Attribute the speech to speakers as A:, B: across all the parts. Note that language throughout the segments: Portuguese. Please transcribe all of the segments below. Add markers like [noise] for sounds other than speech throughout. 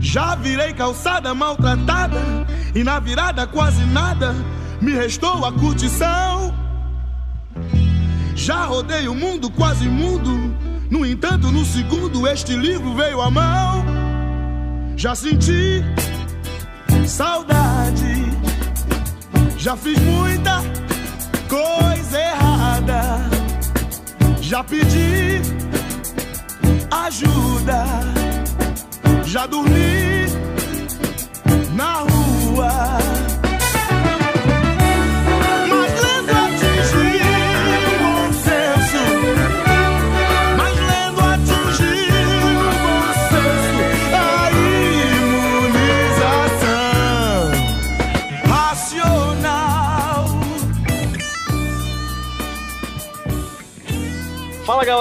A: Já virei calçada maltratada e na virada quase nada me restou a curtição. Já rodei o mundo quase mudo, no entanto, no segundo este livro veio à mão. Já senti saudade, já fiz muita coisa errada, já pedi ajuda, já dormi na rua.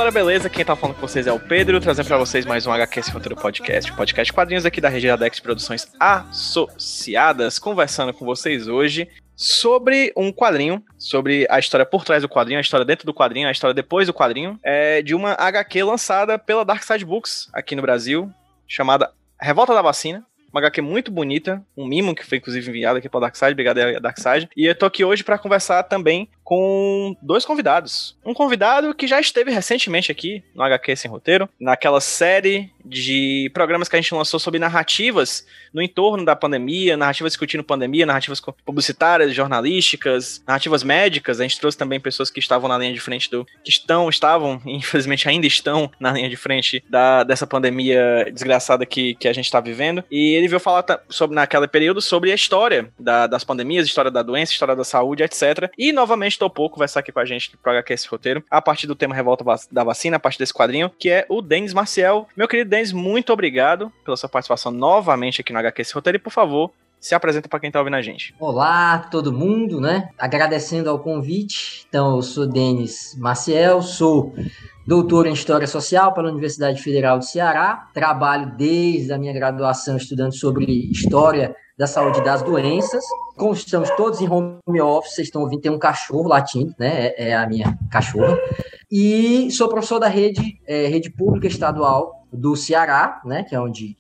B: Galera, beleza? Quem tá falando com vocês é o Pedro, trazendo para vocês mais um HQ Sem Roteiro Podcast, podcast quadrinhos aqui da Rede Adex Produções Associadas, conversando com vocês hoje sobre um quadrinho, sobre a história por trás do quadrinho, a história dentro do quadrinho, a história depois do quadrinho, é de uma HQ lançada pela Dark Side Books aqui no Brasil, chamada Revolta da Vacina. Uma HQ muito bonita, um mimo que foi inclusive enviado aqui para Darkseid, obrigado Darkseid. E eu tô aqui hoje para conversar também com dois convidados. Um convidado que já esteve recentemente aqui no HQ Sem Roteiro, naquela série de programas que a gente lançou sobre narrativas no entorno da pandemia, narrativas discutindo pandemia, narrativas publicitárias, jornalísticas, narrativas médicas. A gente trouxe também pessoas que estavam na linha de frente do. que estão, estavam, [laughs] infelizmente ainda estão na linha de frente da, dessa pandemia desgraçada que, que a gente está vivendo. E ele veio falar sobre, naquele período sobre a história da, das pandemias, história da doença, história da saúde, etc. E novamente topou conversar aqui com a gente pro HQ esse roteiro, a partir do tema Revolta da Vacina, a partir desse quadrinho, que é o Denis Marcial. Meu querido Denis, muito obrigado pela sua participação novamente aqui no HQ esse roteiro e, por favor, se apresenta para quem tá ouvindo a gente.
C: Olá, todo mundo, né? Agradecendo ao convite. Então, eu sou Denis Maciel, sou doutor em História Social pela Universidade Federal do Ceará. Trabalho desde a minha graduação estudando sobre História da Saúde das Doenças. Como estamos todos em home office, vocês estão ouvindo, tem um cachorro latindo, né? É, é a minha cachorra. E sou professor da rede, é, rede pública estadual do Ceará, né? Que é onde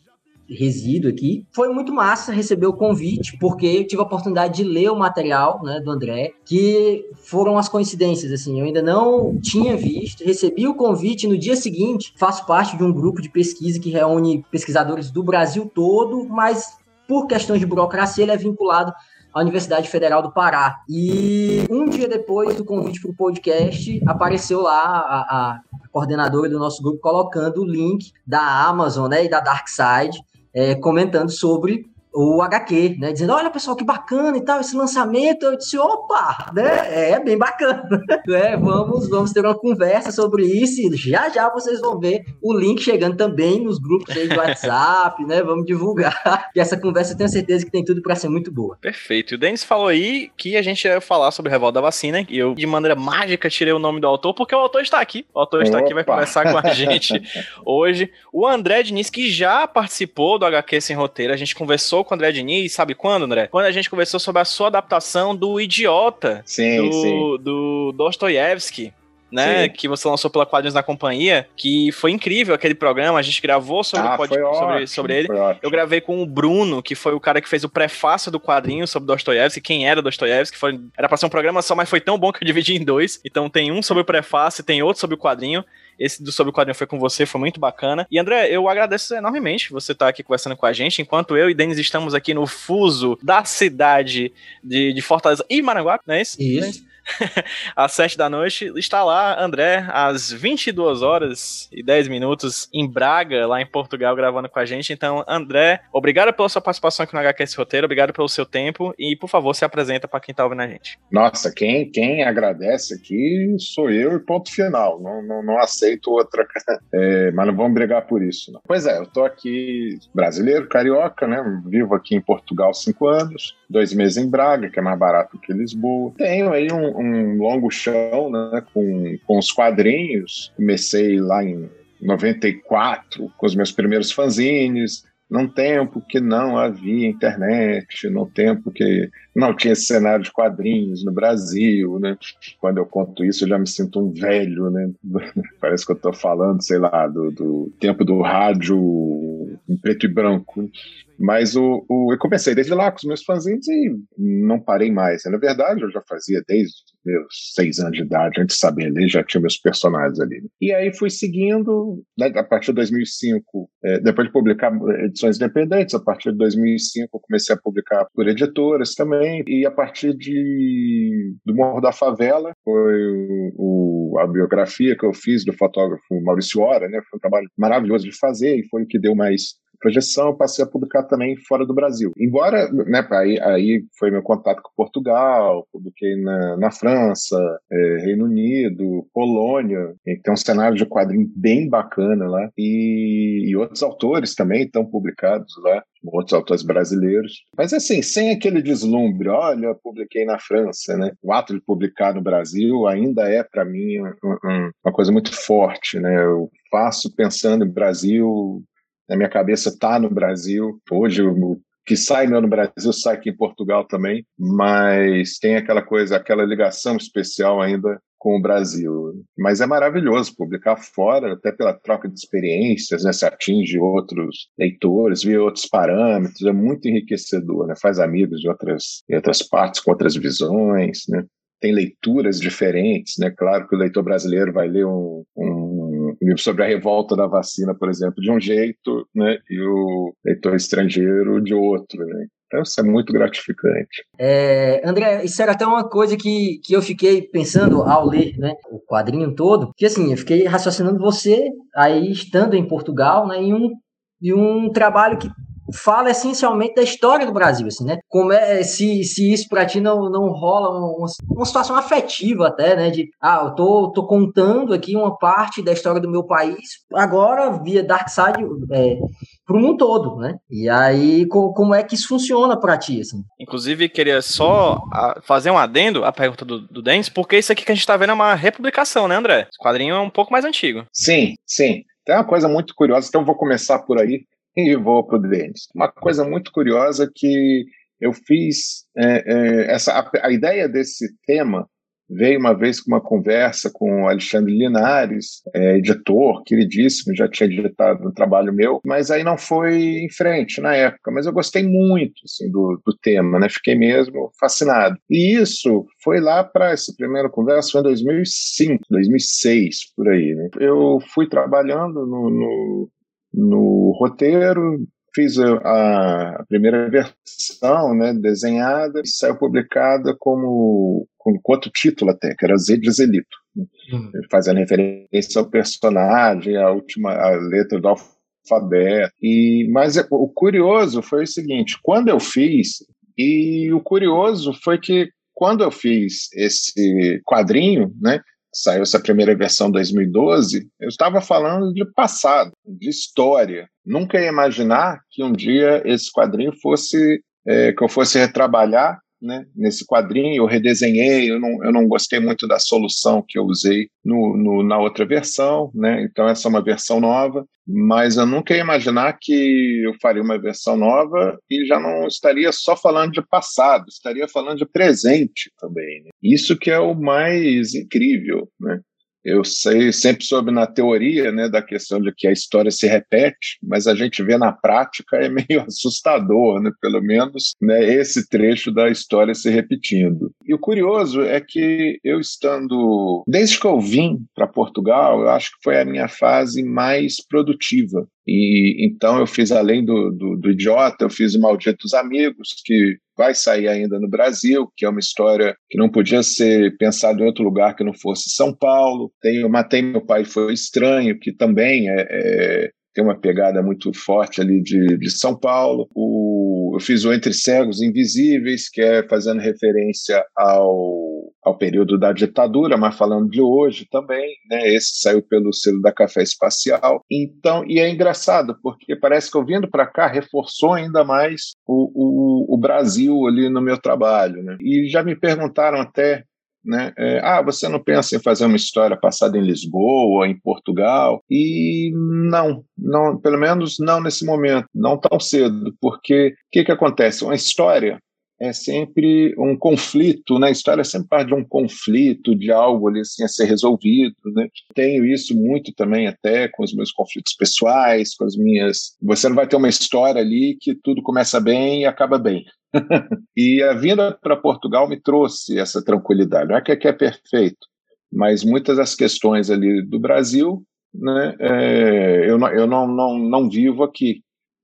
C: resido aqui. Foi muito massa receber o convite, porque eu tive a oportunidade de ler o material né, do André, que foram as coincidências, assim, eu ainda não tinha visto, recebi o convite no dia seguinte, faço parte de um grupo de pesquisa que reúne pesquisadores do Brasil todo, mas por questões de burocracia ele é vinculado à Universidade Federal do Pará. E um dia depois do convite para o podcast, apareceu lá a, a coordenadora do nosso grupo colocando o link da Amazon né, e da Darkside é, comentando sobre o HQ, né? Dizendo, olha pessoal, que bacana e tal, esse lançamento. Eu disse, opa, né? É bem bacana. [laughs] né? Vamos, vamos ter uma conversa sobre isso e já já vocês vão ver o link chegando também nos grupos aí do WhatsApp, né? Vamos divulgar. [laughs] E essa conversa eu tenho certeza que tem tudo para ser muito boa.
B: Perfeito. O Denis falou aí que a gente ia falar sobre o Revolta da Vacina e eu, de maneira mágica, tirei o nome do autor porque o autor está aqui. O autor está opa. aqui, vai conversar com a [laughs] gente hoje. O André Diniz, que já participou do HQ Sem Roteiro, a gente conversou com o André Diniz, sabe quando, André? Quando a gente conversou sobre a sua adaptação do Idiota,
D: sim,
B: do,
D: sim.
B: do Dostoiévski né? Sim. Que você lançou pela Quadrinhos na Companhia, que foi incrível aquele programa. A gente gravou sobre,
D: ah,
B: pod... sobre,
D: ótimo,
B: sobre ele. Eu gravei com o Bruno, que foi o cara que fez o prefácio do quadrinho sobre Dostoiévski, quem era Dostoiévski. Foi... Era pra ser um programa só, mas foi tão bom que eu dividi em dois. Então tem um sobre o prefácio, tem outro sobre o quadrinho. Esse do Sobre o Quadrinho foi com você, foi muito bacana. E André, eu agradeço enormemente você estar tá aqui conversando com a gente, enquanto eu e Denis estamos aqui no fuso da cidade de, de Fortaleza e Maranguape, não é isso?
C: Isso. [laughs]
B: às 7 da noite. Está lá, André, às 22 horas e 10 minutos, em Braga, lá em Portugal, gravando com a gente. Então, André, obrigado pela sua participação aqui no HQS Roteiro, obrigado pelo seu tempo e, por favor, se apresenta para quem está ouvindo a gente.
D: Nossa, quem, quem agradece aqui sou eu e ponto final. Não, não, não aceito outra. [laughs] É, mas não vamos brigar por isso. Não. Pois é, eu tô aqui brasileiro, carioca, né? Vivo aqui em Portugal cinco anos, dois meses em Braga, que é mais barato que Lisboa. Tenho aí um, um longo chão né, com, com os quadrinhos. Comecei lá em 94 com os meus primeiros fanzines, num tempo que não havia internet, num tempo que não tinha esse cenário de quadrinhos no Brasil, né? Quando eu conto isso, eu já me sinto um velho, né? [laughs] Parece que eu estou falando, sei lá, do, do tempo do rádio
E: em preto e branco. Mas o, o, eu comecei desde lá com os meus fanzines e não parei mais. Na verdade, eu já fazia desde meus seis anos de idade, antes de saber ler, já tinha meus personagens ali. E aí fui seguindo, né, a partir de 2005, é, depois de publicar edições independentes, a partir de 2005 eu comecei a publicar por editoras também, e a partir de do Morro da Favela, foi o, o, a biografia que eu fiz do fotógrafo Maurício Ora, né, foi um trabalho maravilhoso de fazer, e foi o que deu mais projeção, eu passei a publicar também fora do Brasil. Embora, né, aí, aí foi meu contato com Portugal, publiquei na, na França, é, Reino Unido, Polônia, tem um cenário de quadrinho bem bacana lá, e, e outros autores também estão publicados lá outros autores brasileiros. Mas assim, sem aquele deslumbre, olha, publiquei na França, né? O ato de publicar no Brasil ainda é para mim um, um, uma coisa muito forte, né? Eu faço pensando em Brasil, na minha cabeça está no Brasil. Hoje o que sai meu no Brasil sai aqui em Portugal também, mas tem aquela coisa, aquela ligação especial ainda com o Brasil. Mas é maravilhoso publicar fora, até pela troca de experiências, né? Se atinge outros leitores, vê outros parâmetros, é muito enriquecedor, né? Faz amigos de outras, de outras partes, com outras visões, né? Tem leituras diferentes, né? Claro que o leitor brasileiro vai ler um, um livro sobre a revolta da vacina, por exemplo, de um jeito, né, e o leitor estrangeiro de outro, né. Então, isso é muito gratificante.
C: É, André, isso era até uma coisa que, que eu fiquei pensando ao ler né, o quadrinho todo, que assim, eu fiquei raciocinando você aí estando em Portugal, né, em um, em um trabalho que fala essencialmente da história do Brasil, assim, né? Como é, se, se isso para ti não, não rola uma, uma, situação afetiva até, né? De, ah, eu tô, tô contando aqui uma parte da história do meu país, agora via Darkseid é, pro mundo todo, né? E aí, co, como é que isso funciona para ti, assim?
B: Inclusive, queria só fazer um adendo à pergunta do, do Dens, porque isso aqui que a gente tá vendo é uma republicação, né, André? O quadrinho é um pouco mais antigo.
E: Sim, sim. Tem uma coisa muito curiosa, então vou começar por aí e vou para o Denis. Uma coisa muito curiosa que eu fiz é, é, essa a, a, ideia desse tema veio uma vez com uma conversa com o Alexandre Linares, é, editor queridíssimo, já tinha editado um trabalho meu, mas aí não foi em frente na época. Mas eu gostei muito assim, do, do tema, né? Fiquei mesmo fascinado. E isso foi lá para essa primeira conversa, foi em 2005, 2006 por aí. Né? Eu fui trabalhando no, no no roteiro, fiz a, a, primeira versão né, desenhada e saiu publicada como com outro título até, que era Z de Zelito, né, uhum. fazendo referência ao personagem, a última a letra do alfabeto. E, mas é, o curioso foi o seguinte, quando eu fiz, e o curioso foi que quando eu fiz esse quadrinho, né, saiu essa primeira versão em 2012, eu estava falando de passado, de história. Nunca ia imaginar que um dia esse quadrinho fosse, é, que eu fosse retrabalhar né, nesse quadrinho, eu redesenhei, eu não, eu não gostei muito da solução que eu usei no, no, na outra versão, né, então essa é uma versão nova, mas eu nunca ia imaginar que eu faria uma versão nova e já não estaria só falando de passado, estaria falando de presente também. Né? Isso que é o mais incrível, né? Eu sei, sempre soube na teoria né, da questão de que a história se repete, mas a gente vê na prática é meio [laughs] assustador, né, pelo menos né, esse trecho da história se repetindo. E o curioso é que eu estando, desde que eu vim para Portugal, eu acho que foi a minha fase mais produtiva e então eu fiz além do, do, do, Idiota, eu fiz o Malditos Amigos, que vai sair ainda no Brasil, que é uma história que não podia ser pensada em outro lugar que não fosse São Paulo. Tem o Matei Meu Pai Foi Estranho, que também é, é tem uma pegada muito forte ali de, de São Paulo. O, eu fiz o Entre Cegos Invisíveis, que é fazendo referência ao, ao período da ditadura, mas falando de hoje também. Né? Esse saiu pelo selo da Café Espacial. Então, e é engraçado, porque parece que eu vindo para cá reforçou ainda mais o, o, o Brasil ali no meu trabalho. Né? E já me perguntaram até né? É, ah, você não pensa em fazer uma história passada em Lisboa, em Portugal? E não, não, pelo menos não nesse momento, não tão cedo, porque o que, que acontece? Uma história é sempre um conflito, né? A história é sempre parte de um conflito, de algo ali assim a ser resolvido, né? Tenho isso muito também até com os meus conflitos pessoais, com as minhas. Você não vai ter uma história ali que tudo começa bem e acaba bem. [laughs] e a vinda para Portugal me trouxe essa tranquilidade. Não é que aqui é perfeito, mas muitas das questões ali do Brasil, né? É, eu não, eu não, não, não vivo aqui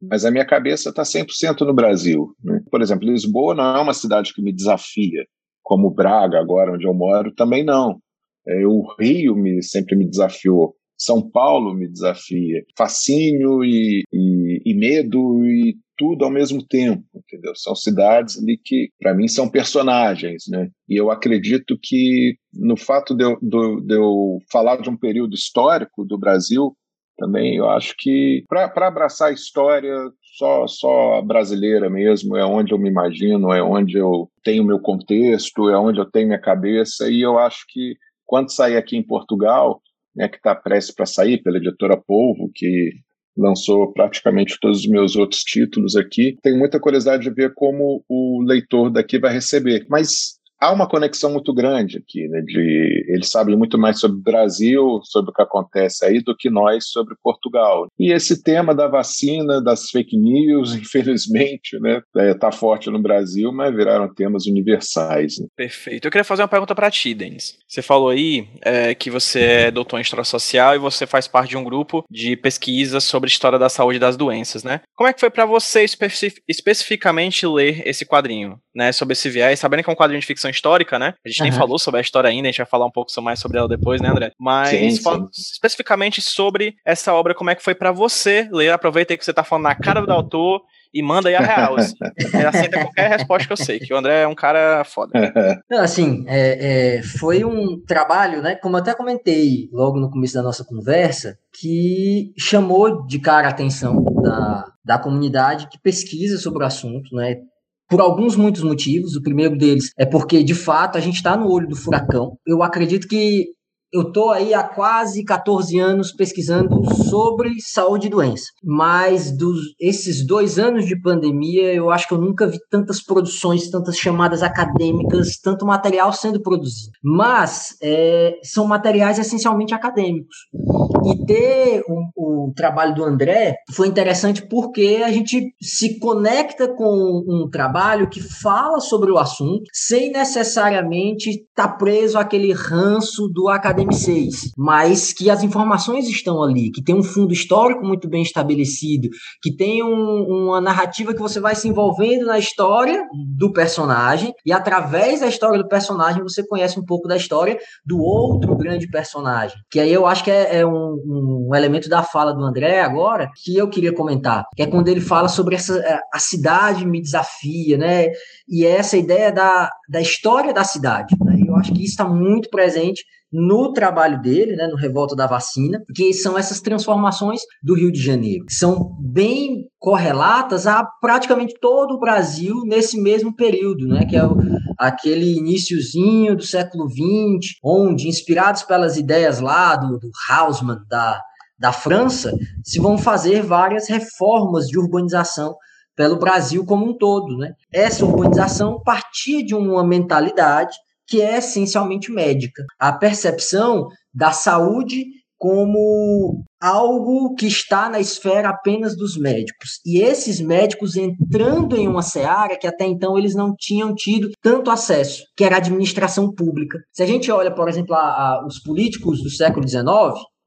E: mas a minha cabeça está 100% no Brasil. Né? Por exemplo, Lisboa não é uma cidade que me desafia, como Braga, agora onde eu moro, também não. É, o Rio me, sempre me desafiou. São Paulo me desafia. Fascínio e, e, e medo e tudo ao mesmo tempo, entendeu? São cidades ali que, para mim, são personagens, né? E eu acredito que no fato de eu, de, de eu falar de um período histórico do Brasil, também eu acho que para abraçar a história só só brasileira mesmo é onde eu me imagino é onde eu tenho meu contexto é onde eu tenho minha cabeça e eu acho que quando sair aqui em Portugal né, que está prestes para sair pela editora Polvo que lançou praticamente todos os meus outros títulos aqui. Tenho muita curiosidade de ver como o leitor daqui vai receber. Mas há uma conexão muito grande aqui, né? De eles sabem muito mais sobre o Brasil, sobre o que acontece aí, do que nós sobre Portugal. E esse tema da vacina, das fake news, [laughs] infelizmente, né, está é, forte no Brasil, mas viraram temas universais. Né?
B: Perfeito. Eu queria fazer uma pergunta para ti, Denis. Você falou aí é, que você é doutor em história social e você faz parte de um grupo de pesquisa sobre história da saúde e das doenças, né? Como é que foi para você especificamente ler esse quadrinho, né? Sobre esse viés, sabendo que é um quadrinho de ficção histórica, né? A gente uhum. nem falou sobre a história ainda, a gente vai falar um pouco mais sobre ela depois, né, André? Mas sim, sim. especificamente sobre essa obra, como é que foi para você ler? Aproveita aí que você tá falando na cara do autor e manda aí a real. Assim. [laughs] Ele aceita qualquer resposta que eu sei, que o André é um cara foda. [laughs]
C: assim, é, é, foi um trabalho, né? Como eu até comentei logo no começo da nossa conversa, que chamou de cara a atenção da, da comunidade que pesquisa sobre o assunto, né? Por alguns muitos motivos. O primeiro deles é porque, de fato, a gente está no olho do furacão. Eu acredito que eu estou aí há quase 14 anos pesquisando sobre saúde e doença. Mas dos esses dois anos de pandemia, eu acho que eu nunca vi tantas produções, tantas chamadas acadêmicas, tanto material sendo produzido. Mas é, são materiais essencialmente acadêmicos. E ter o, o trabalho do André foi interessante porque a gente se conecta com um trabalho que fala sobre o assunto sem necessariamente estar tá preso àquele ranço do acadêmico M6, mas que as informações estão ali, que tem um fundo histórico muito bem estabelecido, que tem um, uma narrativa que você vai se envolvendo na história do personagem, e através da história do personagem você conhece um pouco da história do outro grande personagem. Que aí eu acho que é, é um, um, elemento da fala do André agora que eu queria comentar, que é quando ele fala sobre essa é, a cidade me desafia, né? E é essa ideia da, da história da cidade. Né? Acho que isso está muito presente no trabalho dele, né, no Revolta da Vacina, que são essas transformações do Rio de Janeiro. São bem correlatas a praticamente todo o Brasil nesse mesmo período, né, que é o, aquele iníciozinho do século XX, onde, inspirados pelas ideias lá do, do Haussmann, da, da França, se vão fazer várias reformas de urbanização pelo Brasil como um todo. Né? Essa urbanização partia de uma mentalidade que é essencialmente médica. A percepção da saúde como algo que está na esfera apenas dos médicos. E esses médicos entrando em uma seara que até então eles não tinham tido tanto acesso, que era a administração pública. Se a gente olha, por exemplo, a, a, os políticos do século XIX,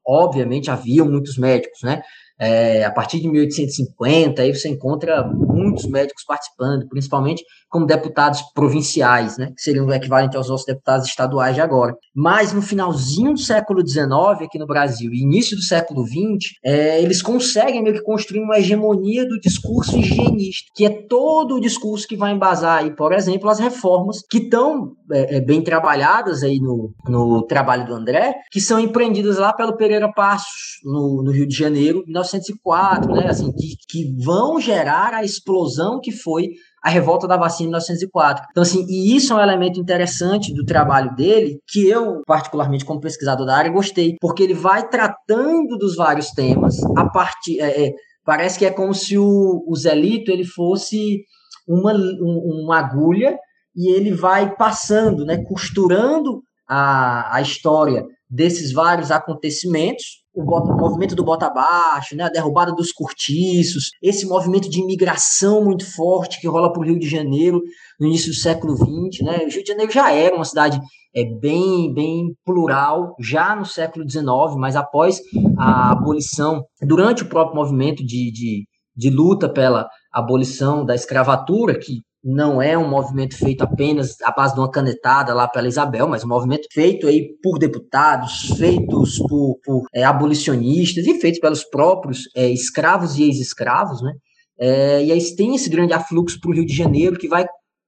C: obviamente haviam muitos médicos, né? É, a partir de 1850, aí você encontra muitos médicos participando, principalmente como deputados provinciais, né, que seriam o equivalente aos nossos deputados estaduais de agora. Mas no finalzinho do século XIX, aqui no Brasil, e início do século XX, é, eles conseguem meio que construir uma hegemonia do discurso higienista, que é todo o discurso que vai embasar, aí, por exemplo, as reformas que estão é, é, bem trabalhadas aí no, no trabalho do André, que são empreendidas lá pelo Pereira Passos, no, no Rio de Janeiro, em 1904, né, assim, que, que vão gerar a explosão que foi a revolta da vacina em 1904. Então, assim, e isso é um elemento interessante do trabalho dele, que eu, particularmente como pesquisador da área, gostei, porque ele vai tratando dos vários temas a partir. É, é, parece que é como se o, o Zelito ele fosse uma, um, uma agulha e ele vai passando, né, costurando a, a história desses vários acontecimentos, o, bota, o, movimento do bota abaixo, né, a derrubada dos cortiços, esse movimento de imigração muito forte que rola para o Rio de Janeiro no início do século XX. Né? O Rio de Janeiro já era uma cidade é, bem, bem plural, já no século XIX, mas após a abolição, durante o próprio movimento de, de, de luta pela abolição da escravatura, que não é um movimento feito apenas à base de uma canetada lá pela Isabel, mas um movimento feito aí por deputados, feitos por, por é, abolicionistas e feitos pelos próprios é, escravos e ex-escravos, né? É, e aí tem esse grande afluxo para o Rio de Janeiro que vai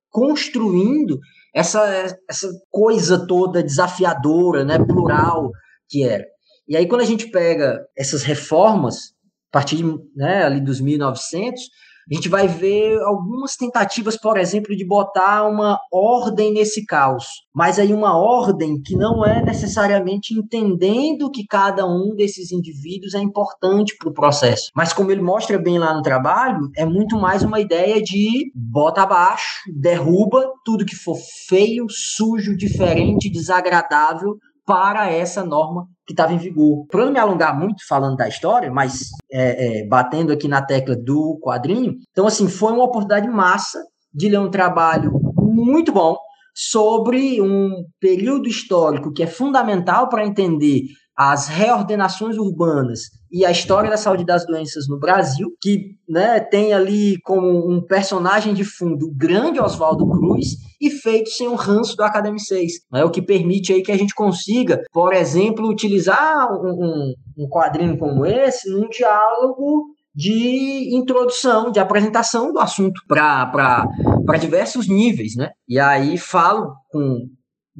C: construindo essa, essa coisa toda desafiadora, né, plural que era. E aí quando a gente pega essas reformas, a partir né, ali dos 1900, a gente vai ver algumas tentativas, por exemplo, de botar uma ordem nesse caos, mas aí uma ordem que não é necessariamente entendendo que cada um desses indivíduos é importante para o processo. Mas como ele mostra bem lá no trabalho, é muito mais uma ideia de bota abaixo, derruba tudo que for feio, sujo, diferente, desagradável para essa norma que estava em vigor. Para não me alongar muito falando da história, mas é, é, batendo aqui na tecla do quadrinho, então assim foi uma oportunidade massa de ler um trabalho muito bom sobre um período histórico que é fundamental para entender as reordenações urbanas e a história da saúde das doenças no Brasil, que né, tem ali como um personagem de fundo o grande Oswaldo Cruz e feito sem o ranço do Academy 6. É o que permite aí que a gente consiga, por exemplo, utilizar um, um, um quadrinho como esse num diálogo de introdução, de apresentação do assunto para diversos níveis, né? E aí falo com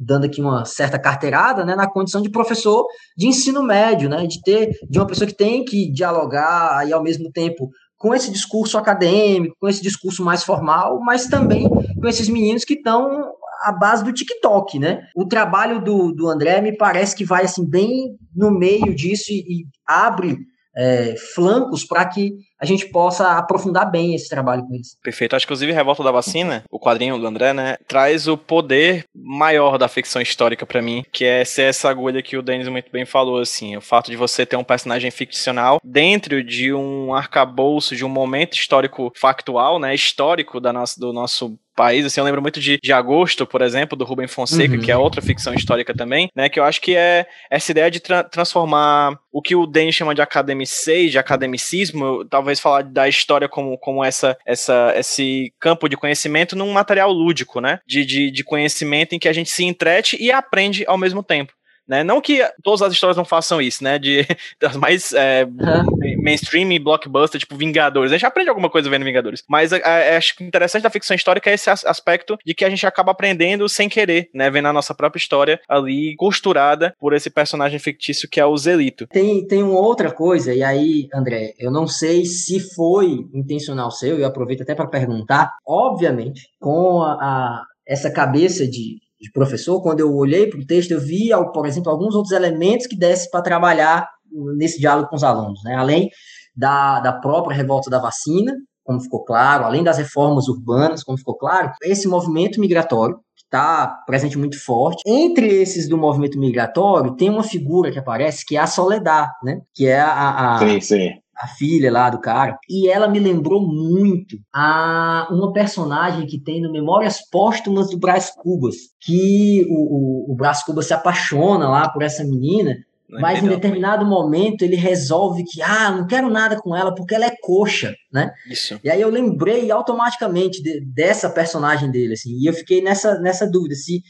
C: dando aqui uma certa carteirada, né, na condição de professor de ensino médio, né, de ter de uma pessoa que tem que dialogar aí ao mesmo tempo com esse discurso acadêmico, com esse discurso mais formal, mas também com esses meninos que estão à base do TikTok, né? O trabalho do, do André me parece que vai assim bem no meio disso e, e abre é, flancos para que a gente possa aprofundar bem esse trabalho com eles.
B: Perfeito. Acho que, inclusive, Revolta da Vacina, o quadrinho do André, né, traz o poder maior da ficção histórica para mim, que é ser essa agulha que o Denis muito bem falou, assim, o fato de você ter um personagem ficcional dentro de um arcabouço, de um momento histórico factual, né, histórico da nossa, do nosso país. Assim, eu lembro muito de, de Agosto, por exemplo, do Rubem Fonseca, uhum. que é outra ficção histórica também, né? Que eu acho que é essa ideia de tra transformar o que o Denis chama de academicei, de academicismo, talvez falar da história como, como essa, essa, esse campo de conhecimento num material lúdico, né? De, de, de conhecimento em que a gente se entrete e aprende ao mesmo tempo. Né? Não que todas as histórias não façam isso, né? De [laughs] das mais é, uhum. mainstream e blockbuster, tipo Vingadores. A gente aprende alguma coisa vendo Vingadores. Mas é, é, acho que interessante da ficção histórica é esse aspecto de que a gente acaba aprendendo sem querer, né? Vendo a nossa própria história ali costurada por esse personagem fictício que é o Zelito.
C: Tem, tem uma outra coisa, e aí, André, eu não sei se foi intencional seu, eu aproveito até para perguntar. Obviamente, com a, a essa cabeça de de professor, quando eu olhei para o texto, eu vi, por exemplo, alguns outros elementos que desse para trabalhar nesse diálogo com os alunos, né? além da, da própria revolta da vacina, como ficou claro, além das reformas urbanas, como ficou claro, esse movimento migratório, que está presente muito forte. Entre esses do movimento migratório, tem uma figura que aparece, que é a Soledad, né? que é a, a,
D: sim, sim
C: a filha lá do cara. E ela me lembrou muito a uma personagem que tem no Memórias Póstumas do Brás Cubas, que o, o, o Brás Cubas se apaixona lá por essa menina. Mas em determinado momento ele resolve que, ah, não quero nada com ela porque ela é coxa, né?
B: Isso.
C: E aí eu lembrei automaticamente de, dessa personagem dele, assim, e eu fiquei nessa, nessa dúvida se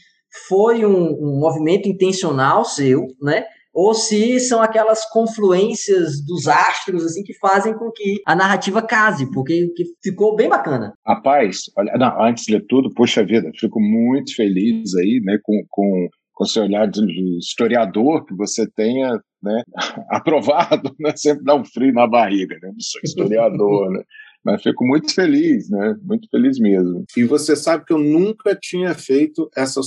C: foi um, um movimento intencional seu, né? Ou se são aquelas confluências dos astros assim que fazem com que a narrativa case, porque ficou bem bacana.
D: Rapaz, olha, não, antes de tudo, poxa vida, fico muito feliz aí, né, com, com, com o seu olhar de historiador que você tenha né, [laughs] aprovado, né, sempre dá um frio na barriga, né, não sou historiador, né. [laughs] Mas fico muito feliz, né? Muito feliz mesmo.
E: E você sabe que eu nunca tinha feito essa,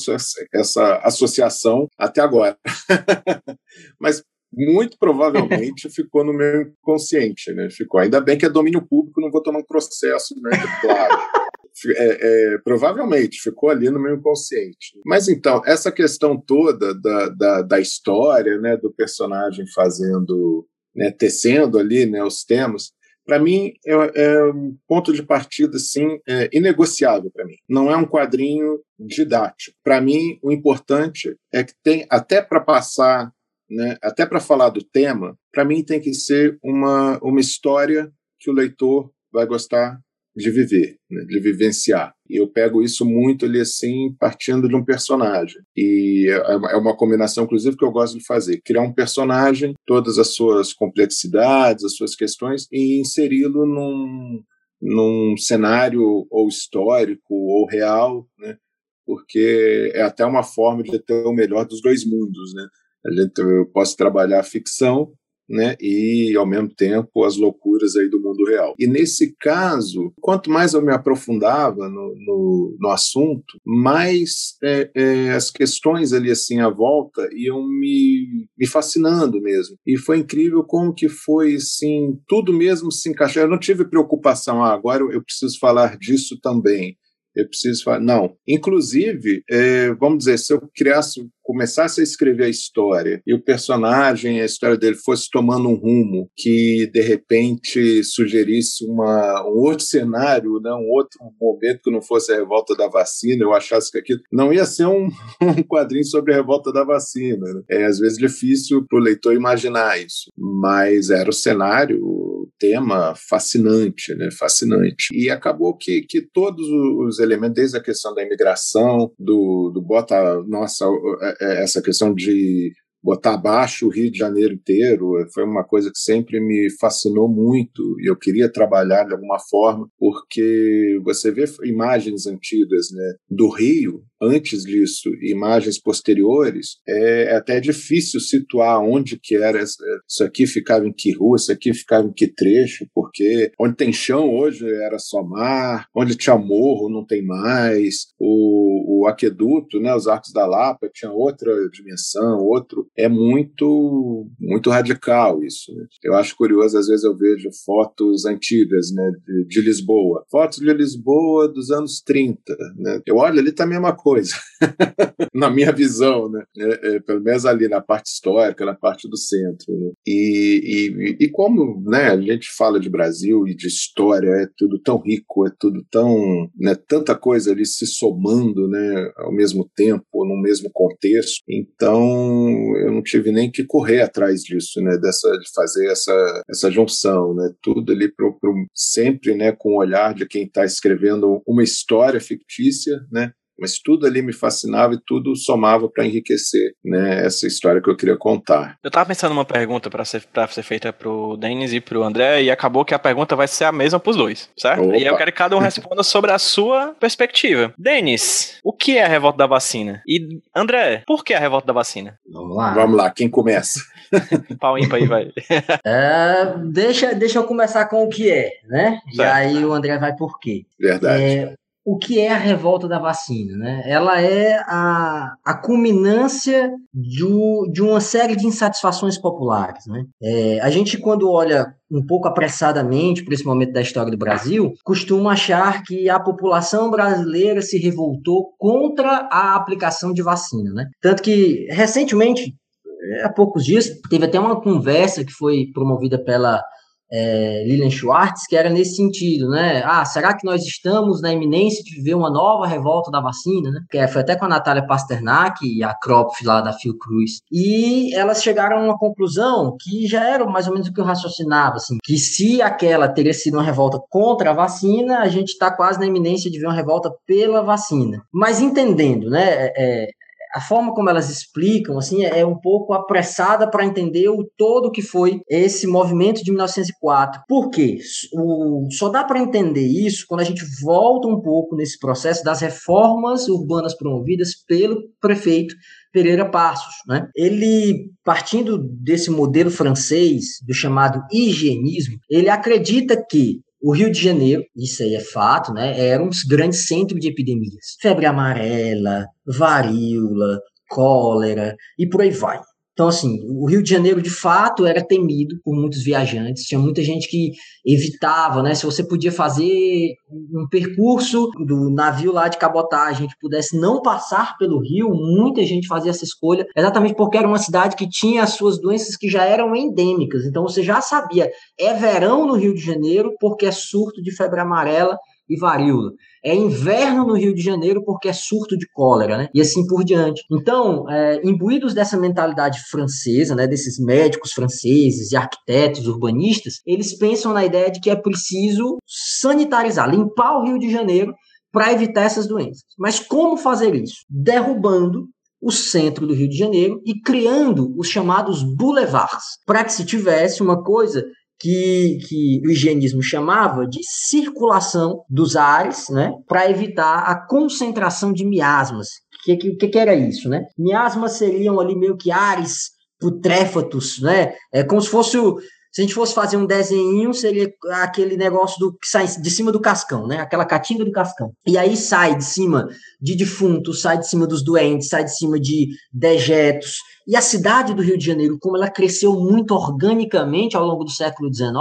E: essa associação até agora. [laughs] Mas muito provavelmente [laughs] ficou no meu inconsciente, né? Ficou. Ainda bem que é domínio público, não vou tomar um processo, né? [laughs] Claro. é, é, provavelmente ficou ali no meu inconsciente. Mas então, essa questão toda da, da, da história, né, do personagem fazendo, né, tecendo ali né, os temas, para mim é, é, um ponto de partida assim é, inegociável para mim. Não é um quadrinho didático. Para mim, o importante é que tem até para passar, né, até para falar do tema, para mim tem que ser uma uma história que o leitor vai gostar de viver, né, de vivenciar. E eu pego isso muito ali assim, partindo de um personagem. E é, é uma combinação, inclusive, que eu gosto de fazer: criar um personagem, todas as suas complexidades, as suas questões, e inseri-lo num, num cenário ou histórico ou real, né? porque é até uma forma de ter o melhor dos dois mundos. Né? Eu posso trabalhar a ficção né, e ao mesmo tempo as loucuras aí do mundo real. E nesse caso, quanto mais eu me aprofundava no, no, no assunto, mais é, é, as questões ali assim à volta iam me, me fascinando mesmo. E foi incrível como que foi assim, tudo mesmo se encaixar. Eu não tive preocupação, ah, agora eu preciso falar disso também eu preciso falar. Não. Inclusive, é, vamos dizer, se eu criasse começasse a escrever a história e o personagem, a história dele fosse tomando um rumo que de repente sugerisse uma, um outro cenário, né, um outro momento que não fosse a revolta da vacina, eu achasse que aquilo não ia ser um, [laughs] um quadrinho sobre a revolta da vacina. Né? É às vezes difícil para o leitor imaginar isso, mas era o cenário, o tema fascinante, né, fascinante. E acabou que, que todos os elementos, desde a questão da imigração, do, do bota nossa é, é, essa questão de botar abaixo o Rio de Janeiro inteiro foi uma coisa que sempre me fascinou muito e eu queria trabalhar de alguma forma porque você vê imagens antigas né, do Rio antes disso imagens posteriores é, é até difícil situar onde que era isso aqui ficava em que rua isso aqui ficava em que trecho porque onde tem chão hoje era só mar onde tinha morro não tem mais o, o aqueduto né os arcos da Lapa tinha outra dimensão outro é muito muito radical isso. Né? Eu acho curioso, às vezes eu vejo fotos antigas né, de, de Lisboa, fotos de Lisboa dos anos 30. Né? Eu olho ali tá a mesma coisa, [laughs] na minha visão, né? É, é, pelo menos ali na parte histórica, na parte do centro. Né? E, e, e como né, a gente fala de Brasil e de história, é tudo tão rico, é tudo tão. Né, tanta coisa ali se somando né, ao mesmo tempo, no mesmo contexto. Então, eu não tive nem que correr atrás disso, né, dessa, de fazer essa, essa junção, né, tudo ali pro, pro sempre, né, com o olhar de quem está escrevendo uma história fictícia, né, mas tudo ali me fascinava e tudo somava para enriquecer né, essa história que eu queria contar.
B: Eu estava pensando numa pergunta para ser, pra ser feita para o Denis e para o André, e acabou que a pergunta vai ser a mesma para os dois, certo? Opa. E eu quero que cada um [laughs] responda sobre a sua perspectiva. Denis, o que é a revolta da vacina? E André, por que a revolta da vacina?
E: Vamos lá. Vamos lá, quem começa? [laughs]
B: Pau ímpar aí, vai. [laughs]
C: É, deixa, deixa eu começar com o que é, né? Certo. E aí o André vai por quê.
E: Verdade.
C: É, o que é a revolta da vacina. Né? Ela é a, a culminância de, de uma série de insatisfações populares. Né? É, a gente, quando olha um pouco apressadamente para esse momento da história do Brasil, costuma achar que a população brasileira se revoltou contra a aplicação de vacina. Né? Tanto que, recentemente, há poucos dias, teve até uma conversa que foi promovida pela é, Lilian Schwartz, que era nesse sentido, né? Ah, será que nós estamos na iminência de viver uma nova revolta da vacina, né? Que foi até com a Natália Pasternak e a Kropf lá da Fiocruz. E elas chegaram a uma conclusão que já era mais ou menos o que eu raciocinava, assim, que se aquela teria sido uma revolta contra a vacina, a gente está quase na iminência de ver uma revolta pela vacina. Mas entendendo, né? É, a forma como elas explicam assim é um pouco apressada para entender o todo que foi esse movimento de 1904. Por quê? O, só dá para entender isso quando a gente volta um pouco nesse processo das reformas urbanas promovidas pelo prefeito Pereira Passos. Né? Ele, partindo desse modelo francês, do chamado higienismo, ele acredita que o Rio de Janeiro, isso aí é fato, né, era um grande centro de epidemias. Febre amarela, varíola, cólera e por aí vai. Então, assim, o Rio de Janeiro, de fato, era temido por muitos viajantes. Tinha muita gente que evitava, né? Se você podia fazer um percurso do navio lá de cabotagem que pudesse não passar pelo rio, muita gente fazia essa escolha, exatamente porque era uma cidade que tinha as suas doenças que já eram endêmicas. Então, você já sabia, é verão no Rio de Janeiro porque é surto de febre amarela e varíola. É inverno no Rio de Janeiro porque é surto de cólera, né? E assim por diante. Então, é, imbuídos dessa mentalidade francesa, né, desses médicos franceses e arquitetos, urbanistas, eles pensam na ideia de que é preciso sanitarizar, limpar o Rio de Janeiro para evitar essas doenças. Mas como fazer isso? Derrubando o centro do Rio de Janeiro e criando os chamados boulevards, para que se tivesse uma coisa que, que o higienismo chamava de circulação dos ares, né, para evitar a concentração de miasmas. O que, que, que, era isso, né? Miasmas seriam ali meio que ares putréfatos, né? É como se fosse se a gente fosse fazer um desenho, seria aquele negócio do que sai de cima do cascão, né? Aquela catinga do cascão. E aí sai de cima de defuntos, sai de cima dos doentes, sai de cima de dejetos. E a cidade do Rio de Janeiro, como ela cresceu muito organicamente ao longo do século XIX,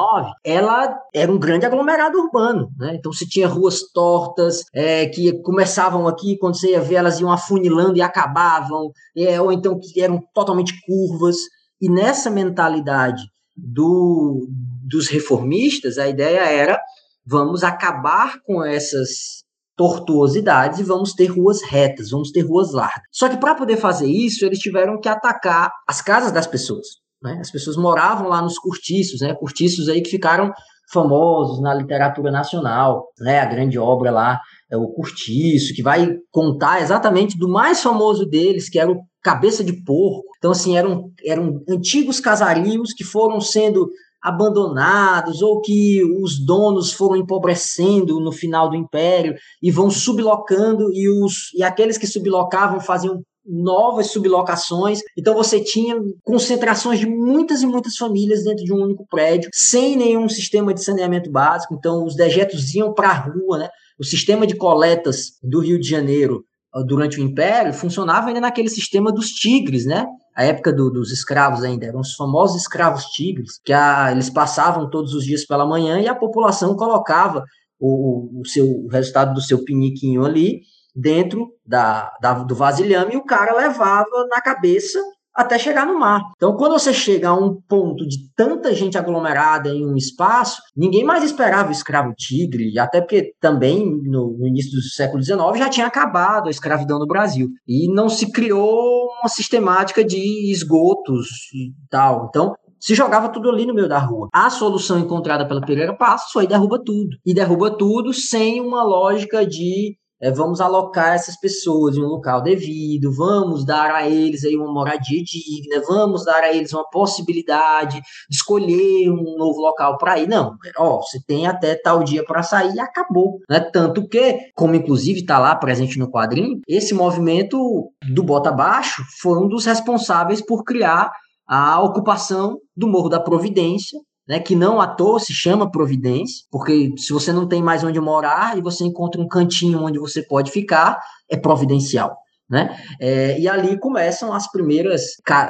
C: ela era um grande aglomerado urbano. Né? Então se tinha ruas tortas, é, que começavam aqui, quando você ia ver, elas iam afunilando e acabavam, é, ou então que eram totalmente curvas. E nessa mentalidade do, dos reformistas, a ideia era vamos acabar com essas tortuosidades e vamos ter ruas retas, vamos ter ruas largas. Só que para poder fazer isso, eles tiveram que atacar as casas das pessoas. Né? As pessoas moravam lá nos cortiços, né? cortiços aí que ficaram famosos na literatura nacional, né? A grande obra lá é o Cortiço, que vai contar exatamente do mais famoso deles, que era o Cabeça de Porco. Então, assim, eram, eram antigos casarios que foram sendo abandonados ou que os donos foram empobrecendo no final do império e vão sublocando e os e aqueles que sublocavam faziam novas sublocações. Então você tinha concentrações de muitas e muitas famílias dentro de um único prédio, sem nenhum sistema de saneamento básico. Então os dejetos iam para a rua, né? O sistema de coletas do Rio de Janeiro durante o Império funcionava ainda naquele sistema dos tigres, né? A época do, dos escravos ainda eram os famosos escravos tigres, que a, eles passavam todos os dias pela manhã e a população colocava o, o, seu, o resultado do seu piniquinho ali dentro da, da, do vasilhame e o cara levava na cabeça até chegar no mar. Então, quando você chega a um ponto de tanta gente aglomerada em um espaço, ninguém mais esperava o escravo tigre, até porque também no, no, início do século XIX já tinha acabado a escravidão no Brasil e não se criou uma sistemática de esgotos e tal. Então, se jogava tudo ali no meio da rua. A solução encontrada pela Pereira Passos foi derruba tudo. E derruba tudo sem uma lógica de é, vamos alocar essas pessoas em um local devido, vamos dar a eles aí uma moradia digna, vamos dar a eles uma possibilidade de escolher um novo local para ir. Não, ó, você tem até tal dia para sair e acabou. Né? Tanto que, como inclusive está lá presente no quadrinho, esse movimento do bota abaixo foi um dos responsáveis por criar a ocupação do Morro da Providência, né, que não à toa se chama Providência, porque se você não tem mais onde morar e você encontra um cantinho onde você pode ficar, é providencial. Né? É, e ali começam as primeiras,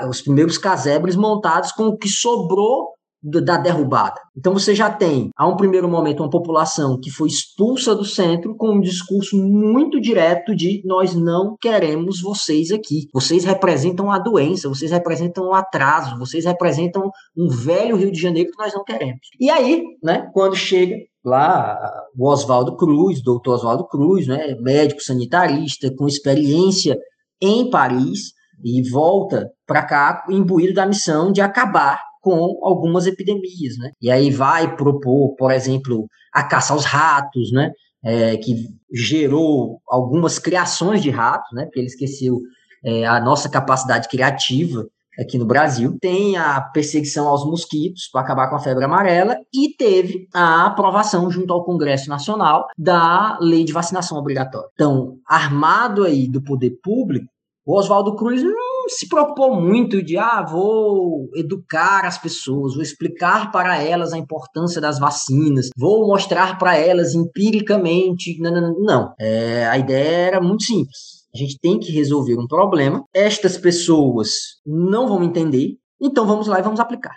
C: os primeiros casebres montados com o que sobrou da derrubada. Então você já tem, a um primeiro momento, uma população que foi expulsa do centro com um discurso muito direto de nós não queremos vocês aqui. Vocês representam a doença, vocês representam o atraso, vocês representam um velho Rio de Janeiro que nós não queremos. E aí, né, quando chega lá o Oswaldo Cruz, doutor Oswaldo Cruz, né, médico sanitarista com experiência em Paris e volta para cá imbuído da missão de acabar com algumas epidemias, né? E aí vai propor, por exemplo, a caça aos ratos, né? É, que gerou algumas criações de ratos, né? Porque ele esqueceu é, a nossa capacidade criativa aqui no Brasil. Tem a perseguição aos mosquitos para acabar com a febre amarela e teve a aprovação junto ao Congresso Nacional da lei de vacinação obrigatória. Então, armado aí do poder público, o Oswaldo Cruz não se propôs muito de, ah, vou educar as pessoas, vou explicar para elas a importância das vacinas, vou mostrar para elas empiricamente. Não, não, não. É, a ideia era muito simples. A gente tem que resolver um problema. Estas pessoas não vão entender, então vamos lá e vamos aplicar.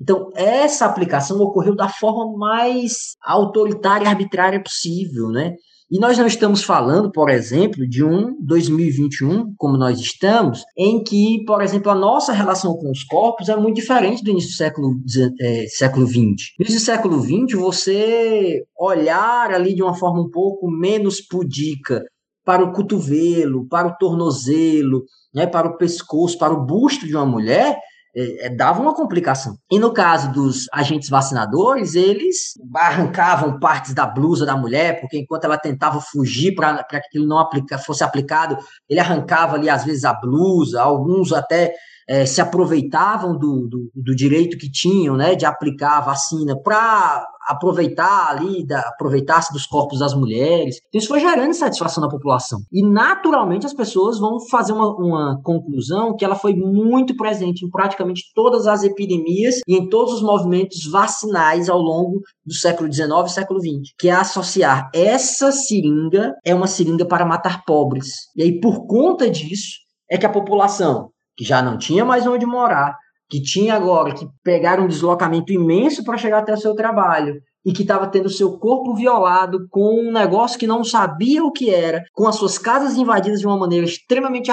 C: Então, essa aplicação ocorreu da forma mais autoritária e arbitrária possível, né? E nós não estamos falando, por exemplo, de um 2021, como nós estamos, em que, por exemplo, a nossa relação com os corpos é muito diferente do início do século, é, século XX. No início do século XX, você olhar ali de uma forma um pouco menos pudica para o cotovelo, para o tornozelo, né, para o pescoço, para o busto de uma mulher, é, é, dava uma complicação. E no caso dos agentes vacinadores, eles arrancavam partes da blusa da mulher, porque enquanto ela tentava fugir para que aquilo não aplica, fosse aplicado, ele arrancava ali às vezes a blusa, alguns até é, se aproveitavam do, do, do, direito que tinham, né, de aplicar a vacina para aproveitar ali, aproveitar-se dos corpos das mulheres. Isso foi gerando insatisfação na população. E naturalmente as pessoas vão fazer uma, uma conclusão que ela foi muito presente em praticamente todas as epidemias e em todos os movimentos vacinais ao longo do século XIX e século XX, que é associar essa seringa é uma seringa para matar pobres. E aí, por conta disso, é que a população que já não tinha mais onde morar, que tinha agora que pegar um deslocamento imenso para chegar até o seu trabalho e que estava tendo seu corpo violado com um negócio que não sabia o que era, com as suas casas invadidas de uma maneira extremamente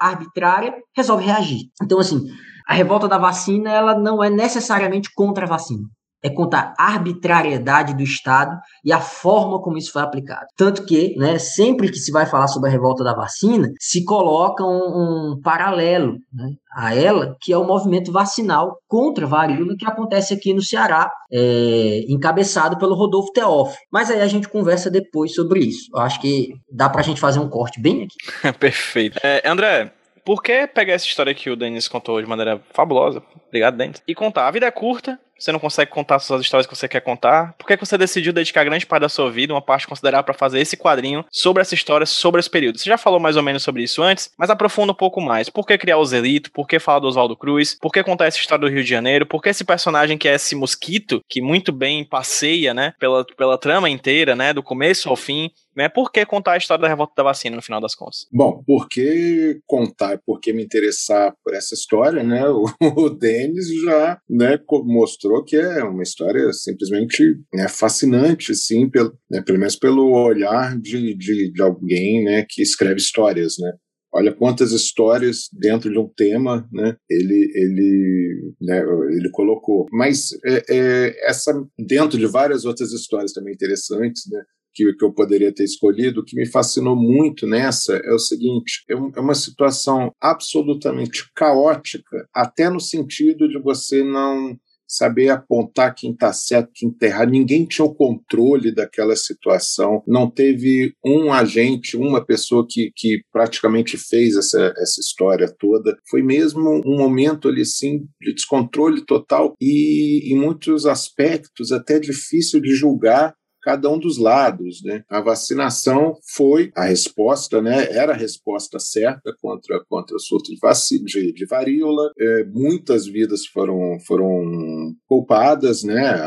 C: arbitrária, resolve reagir. Então, assim, a revolta da vacina ela não é necessariamente contra a vacina é contra a arbitrariedade do Estado e a forma como isso foi aplicado. Tanto que, né, sempre que se vai falar sobre a revolta da vacina, se coloca um, um paralelo né, a ela, que é o movimento vacinal contra a varíola que acontece aqui no Ceará, é, encabeçado pelo Rodolfo Teófilo. Mas aí a gente conversa depois sobre isso. Eu acho que dá para a gente fazer um corte bem aqui. [laughs]
B: Perfeito. É, André, por que pegar essa história que o Denis contou de maneira fabulosa? Obrigado, Denis. E contar. A vida é curta, você não consegue contar as suas histórias que você quer contar? Por que você decidiu dedicar grande parte da sua vida, uma parte considerável, para fazer esse quadrinho sobre essa história, sobre esse período? Você já falou mais ou menos sobre isso antes, mas aprofunda um pouco mais. Por que criar o Zelito? Por que falar do Oswaldo Cruz? Por que contar essa história do Rio de Janeiro? Por que esse personagem que é esse mosquito, que muito bem passeia, né, pela, pela trama inteira, né, do começo ao fim? Né? Por que contar a história da revolta da vacina, no final das contas?
E: Bom, por que contar, por que me interessar por essa história, né? [laughs] O, o Denis já né, mostrou que é uma história simplesmente né, fascinante, sim, pelo, né, pelo menos pelo olhar de, de, de alguém né, que escreve histórias, né? Olha quantas histórias dentro de um tema, né? Ele ele né, ele colocou. Mas é, é, essa dentro de várias outras histórias também interessantes, né? que, que eu poderia ter escolhido, o que me fascinou muito nessa é o seguinte: é, é uma situação absolutamente caótica, até no sentido de você não saber apontar quem está certo, quem está errado. Ninguém tinha o controle daquela situação. Não teve um agente, uma pessoa que, que praticamente fez essa, essa história toda. Foi mesmo um momento ali, sim, de descontrole total e, em muitos aspectos, até difícil de julgar cada um dos lados. Né? A vacinação foi a resposta, né? era a resposta certa contra, contra o surto de, de, de varíola. É, muitas vidas foram, foram poupadas, né?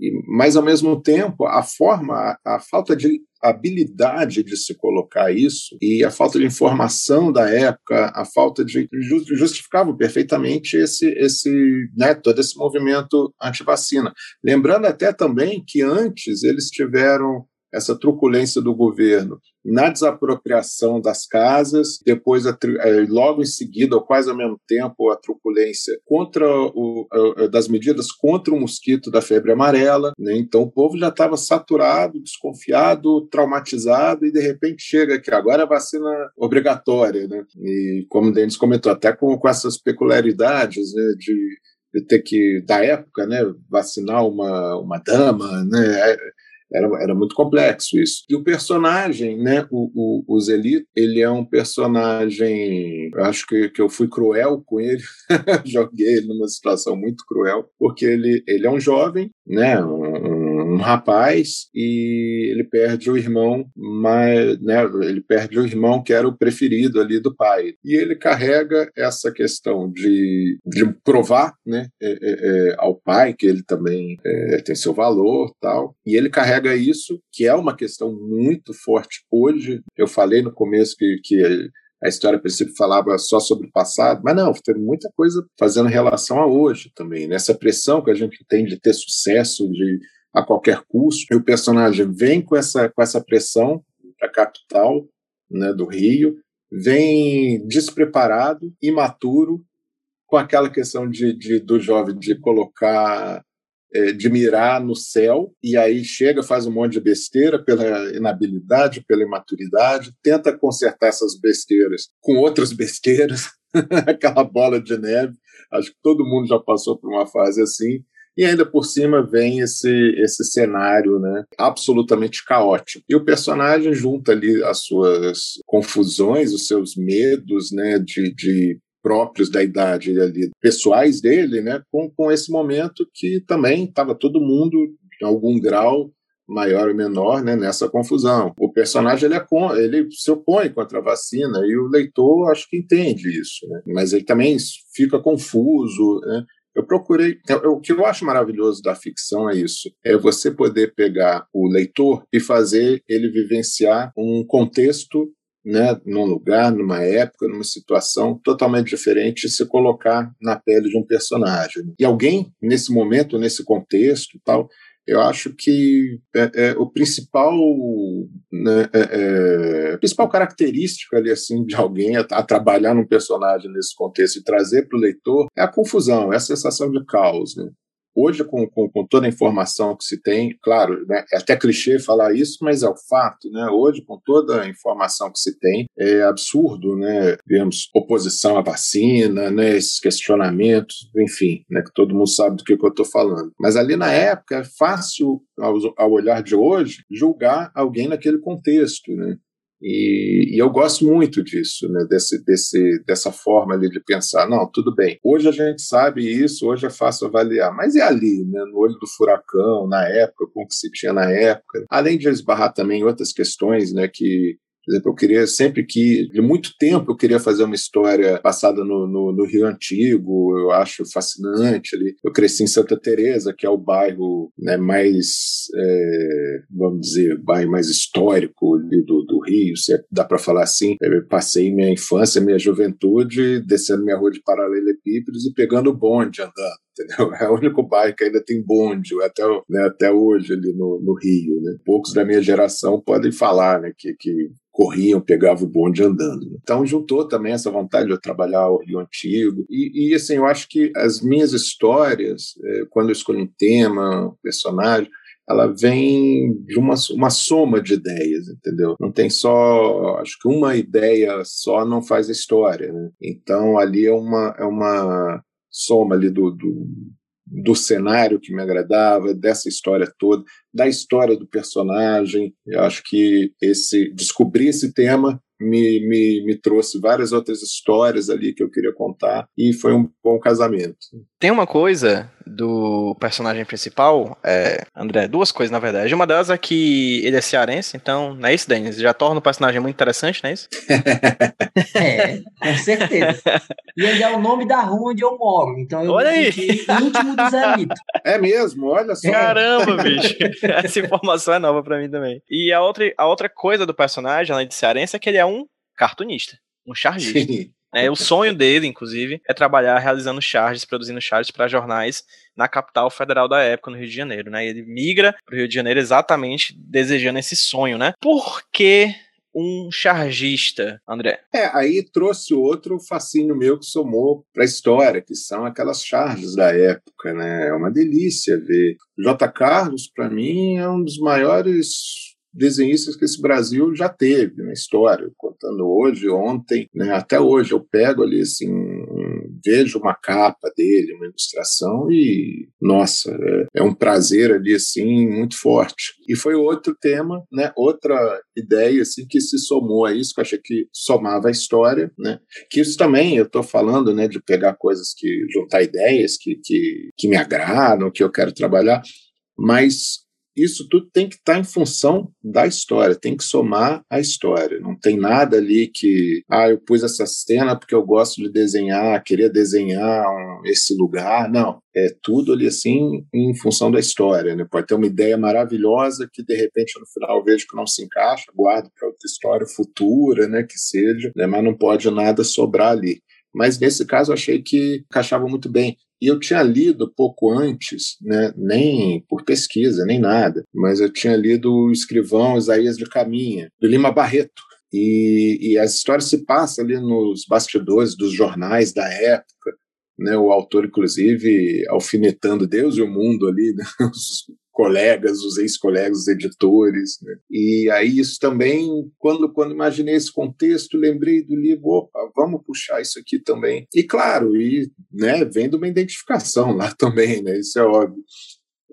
E: E, mas, ao mesmo tempo, a forma, a, a falta de habilidade de se colocar isso e a falta de informação da época, a falta de justificavam perfeitamente esse esse né, todo esse movimento anti-vacina. Lembrando até também que antes eles tiveram essa truculência do governo na desapropriação das casas, depois, logo em seguida, ou quase ao mesmo tempo, a truculência contra o, das medidas contra o mosquito da febre amarela. Né? Então, o povo já estava saturado, desconfiado, traumatizado, e de repente chega que agora é vacina obrigatória. Né? E, como o Denis comentou, até com, com essas peculiaridades né, de de ter que, da época, né, vacinar uma, uma dama, né, é, era, era muito complexo isso. E o personagem, né, o, o, o Zelito, ele é um personagem, eu acho que, que eu fui cruel com ele, [laughs] joguei ele numa situação muito cruel, porque ele, ele é um jovem, né, um, um rapaz e ele perde o irmão, mas, né, ele perde o irmão que era o preferido ali do pai. E ele carrega essa questão de, de provar né, é, é, é, ao pai que ele também é, tem seu valor tal. E ele carrega isso, que é uma questão muito forte hoje. Eu falei no começo que, que a história, a princípio, falava só sobre o passado, mas não, tem muita coisa fazendo relação a hoje também. Né? pressão que a gente tem de ter sucesso de, a qualquer custo, e o personagem vem com essa, com essa pressão da capital né, do Rio, vem despreparado, imaturo, com aquela questão de, de do jovem de colocar é, de mirar no céu, e aí chega, faz um monte de besteira pela inabilidade, pela imaturidade, tenta consertar essas besteiras com outras besteiras, [laughs] aquela bola de neve. Acho que todo mundo já passou por uma fase assim. E ainda por cima vem esse, esse cenário né, absolutamente caótico. E o personagem junta ali as suas confusões, os seus medos né, de, de próprios da idade ali, pessoais dele, né, com, com esse momento que também estava todo mundo, em algum grau, maior ou menor, né, nessa confusão. O personagem ele, é, ele se opõe contra a vacina e o leitor acho que entende isso, né, mas ele também fica confuso. Né. Eu procurei. O que eu acho maravilhoso da ficção é isso: é você poder pegar o leitor e fazer ele vivenciar um contexto né, num lugar, numa época, numa situação totalmente diferente, se colocar na pele de um personagem. E alguém, nesse momento, nesse contexto tal, eu acho que é, é, o principal, né, é, é, principal característica ali, assim, de alguém a, a, trabalhar num personagem nesse contexto e trazer para o leitor é a confusão, é a sensação de caos. Né? Hoje, com, com, com, toda a informação que se tem, claro, né, é até clichê falar isso, mas é o fato, né? Hoje, com toda a informação que se tem, é absurdo, né? Vemos oposição à vacina, né? Esses questionamentos, enfim, né? Que todo mundo sabe do que, que eu estou falando. Mas ali na época é fácil, ao, ao olhar de hoje, julgar alguém naquele contexto, né? E, e, eu gosto muito disso, né? desse, desse, dessa forma ali de pensar. Não, tudo bem. Hoje a gente sabe isso, hoje é fácil avaliar. Mas e ali, né? no olho do furacão, na época, com o que se tinha na época? Além de esbarrar também em outras questões né, que por exemplo, eu queria sempre que, de muito tempo, eu queria fazer uma história passada no, no, no, Rio Antigo, eu acho fascinante ali. Eu cresci em Santa Teresa, que é o bairro né, mais, é, vamos dizer, bairro mais histórico ali do, do Rio, se é, dá para falar assim. Eu passei minha infância, minha juventude, descendo minha rua de paralelepípedos e pegando bonde andando [laughs] entendeu? É o único bairro que ainda tem bonde, até, né, até hoje ali no, no Rio, né? Poucos da minha geração podem falar, né, que, que corriam, pegavam o bonde andando. Então juntou também essa vontade de trabalhar o Rio Antigo. E, e assim, eu acho que as minhas histórias, é, quando eu escolho um tema, um personagem, ela vem de uma, uma soma de ideias, entendeu? Não tem só, acho que uma ideia só não faz a história, né? Então ali é uma, é uma soma ali do, do, do cenário que me agradava, dessa história toda, da história do personagem. Eu acho que esse descobrir esse tema me, me, me trouxe várias outras histórias ali que eu queria contar e foi um bom casamento.
B: Tem uma coisa do personagem principal, é, André, duas coisas na verdade. Uma delas é que ele é cearense, então, não é isso, Denis? Já torna o personagem muito interessante, não é isso? [laughs]
C: é, com certeza. E ele é o nome da rua onde eu moro, então eu
B: olha aí.
C: íntimo do Zé Lito.
E: É mesmo, olha só.
B: Caramba, bicho. [laughs] Essa informação é nova para mim também. E a outra, a outra coisa do personagem, além de cearense, é que ele é um cartunista, um chargista. Sim. É, o sonho dele, inclusive, é trabalhar realizando charges, produzindo charges para jornais na capital federal da época, no Rio de Janeiro, né? Ele migra para o Rio de Janeiro exatamente desejando esse sonho, né? Por que um chargista, André?
E: É, aí trouxe outro fascínio meu que somou para a história, que são aquelas charges da época, né? É uma delícia ver. J. Carlos, para mim, é um dos maiores desenhistas que esse Brasil já teve na história, contando hoje, ontem, né, até hoje eu pego ali assim, vejo uma capa dele, uma ilustração e nossa, é, é um prazer ali assim muito forte. E foi outro tema, né, outra ideia assim que se somou a isso, que eu achei que somava a história, né? Que isso também eu estou falando, né, de pegar coisas que juntar ideias que, que que me agradam, que eu quero trabalhar, mas isso tudo tem que estar tá em função da história, tem que somar a história. Não tem nada ali que, ah, eu pus essa cena porque eu gosto de desenhar, queria desenhar um, esse lugar. Não, é tudo ali assim em função da história. Né? Pode ter uma ideia maravilhosa que de repente no final vejo que não se encaixa, guardo para outra história futura, né, que seja, né, mas não pode nada sobrar ali mas nesse caso eu achei que encaixava muito bem. E eu tinha lido pouco antes, né, nem por pesquisa, nem nada, mas eu tinha lido o escrivão Isaías de Caminha, do Lima Barreto. E, e as histórias se passam ali nos bastidores dos jornais da época, né, o autor, inclusive, alfinetando Deus e o mundo ali, né, [laughs] os colegas, os ex-colegas, os editores. Né? E aí isso também, quando, quando imaginei esse contexto, lembrei do livro, opa, vamos puxar isso aqui também. E claro, e, né, vem de uma identificação lá [laughs] também, né? isso é óbvio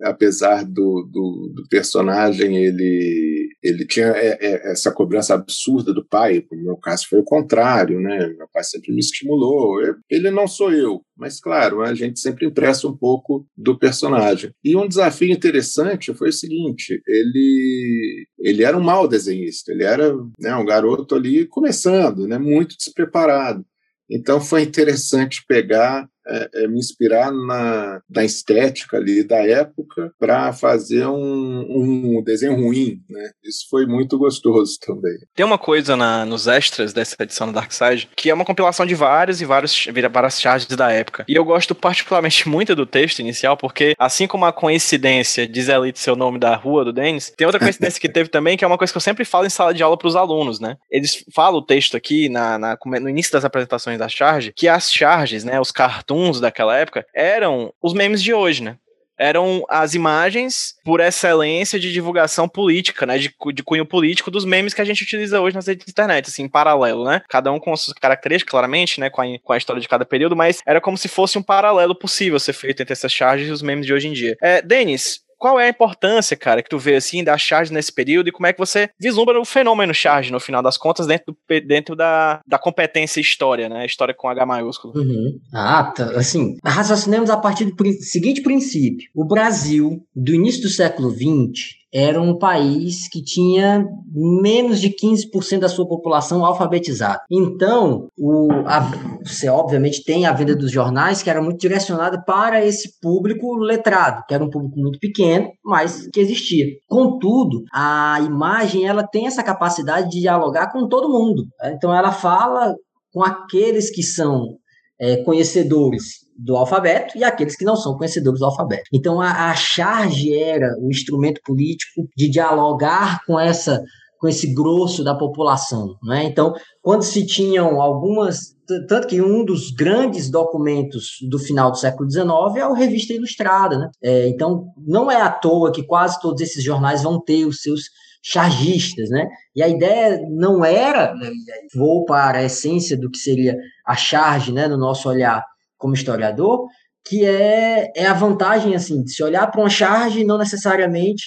E: apesar do, do, do, personagem ele ele tinha é, é, essa cobrança absurda do pai no meu caso foi o contrário né meu pai sempre me estimulou ele não sou eu mas claro a gente sempre empresta um pouco do personagem. E um desafio interessante foi o seguinte ele ele era um mau desenhista ele era né, um garoto ali começando né muito despreparado. Então foi interessante pegar é, é, me inspirar na, na estética ali da época para fazer um, um, desenho ruim, né? Isso foi muito gostoso também.
B: Tem uma coisa na, nos extras dessa edição do Dark Side que é uma compilação de vários e vários várias charges da época. E eu gosto particularmente [laughs] muito do texto inicial porque assim como a coincidência diz ali seu nome da rua do Denis, tem outra coincidência que teve também que é uma coisa que eu sempre falo em sala de aula para os alunos, né? Eles falam o texto aqui na, na, no início das apresentações da charge que as charges, né, os cartões daquela época eram os memes de hoje, né? eram as imagens por excelência de divulgação política, né, de, de, cunho político dos memes que a gente utiliza hoje nas redes de internet, assim, em paralelo, né, cada um com suas características, claramente, né, com a, com a história de cada período, mas era como se fosse um paralelo possível ser feito entre essas charges e os memes de hoje em dia. É, Denis, qual é a importância, cara, que tu vê assim da charge nesse período e como é que você vislumbra o fenômeno charge no final das contas dentro, do, dentro da, da competência história, né? História com H maiúsculo.
C: Uhum. Ah, tá, assim, raciocinemos a partir do seguinte princípio. O Brasil, do início do século XX, era um país que tinha menos de 15% da sua população alfabetizada. Então, o, a, você obviamente tem a venda dos jornais que era muito direcionada para esse público letrado, que era um público muito pequeno, mas que existia. Contudo, a imagem ela tem essa capacidade de dialogar com todo mundo. Então, ela fala com aqueles que são é, conhecedores do alfabeto e aqueles que não são conhecedores do alfabeto. Então a, a charge era o instrumento político de dialogar com essa com esse grosso da população, né? Então, quando se tinham algumas, tanto que um dos grandes documentos do final do século XIX é a Revista Ilustrada, né? É, então, não é à toa que quase todos esses jornais vão ter os seus chargistas, né? E a ideia não era, né, vou para a essência do que seria a charge, né, no nosso olhar como historiador, que é, é a vantagem, assim, de se olhar para uma charge não necessariamente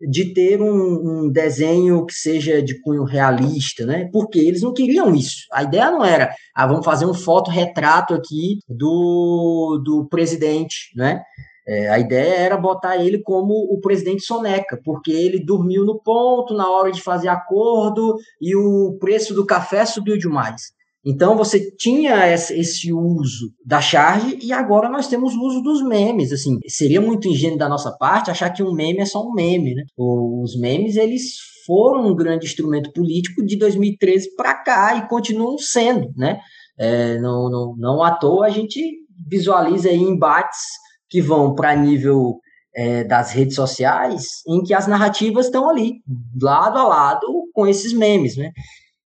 C: de ter um, um, desenho que seja de cunho realista, né? Porque eles não queriam isso. A ideia não era, ah, vamos fazer um fotorretrato aqui do, do presidente, né? É, a ideia era botar ele como o presidente Soneca, porque ele dormiu no ponto na hora de fazer acordo e o preço do café subiu demais. Então você tinha esse uso da charge e agora nós temos o uso dos memes. Assim, seria muito ingênuo da nossa parte achar que um meme é só um meme, né? Os memes eles foram um grande instrumento político de 2013 para cá e continuam sendo, né? É, não, não, não à toa a gente visualiza embates que vão para nível é, das redes sociais, em que as narrativas estão ali, lado a lado, com esses memes, né?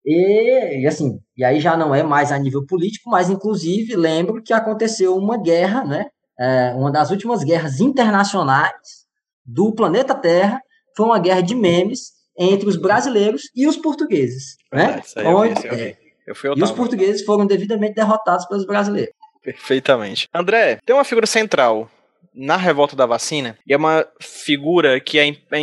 C: E, e, assim, e aí já não é mais a nível político, mas inclusive lembro que aconteceu uma guerra, né? É, uma das últimas guerras internacionais do planeta Terra foi uma guerra de memes entre os brasileiros e os portugueses, né? Onde, eu, é, eu e os portugueses foram devidamente derrotados pelos brasileiros.
B: Perfeitamente. André, tem uma figura central na revolta da vacina, e é uma figura que é, é,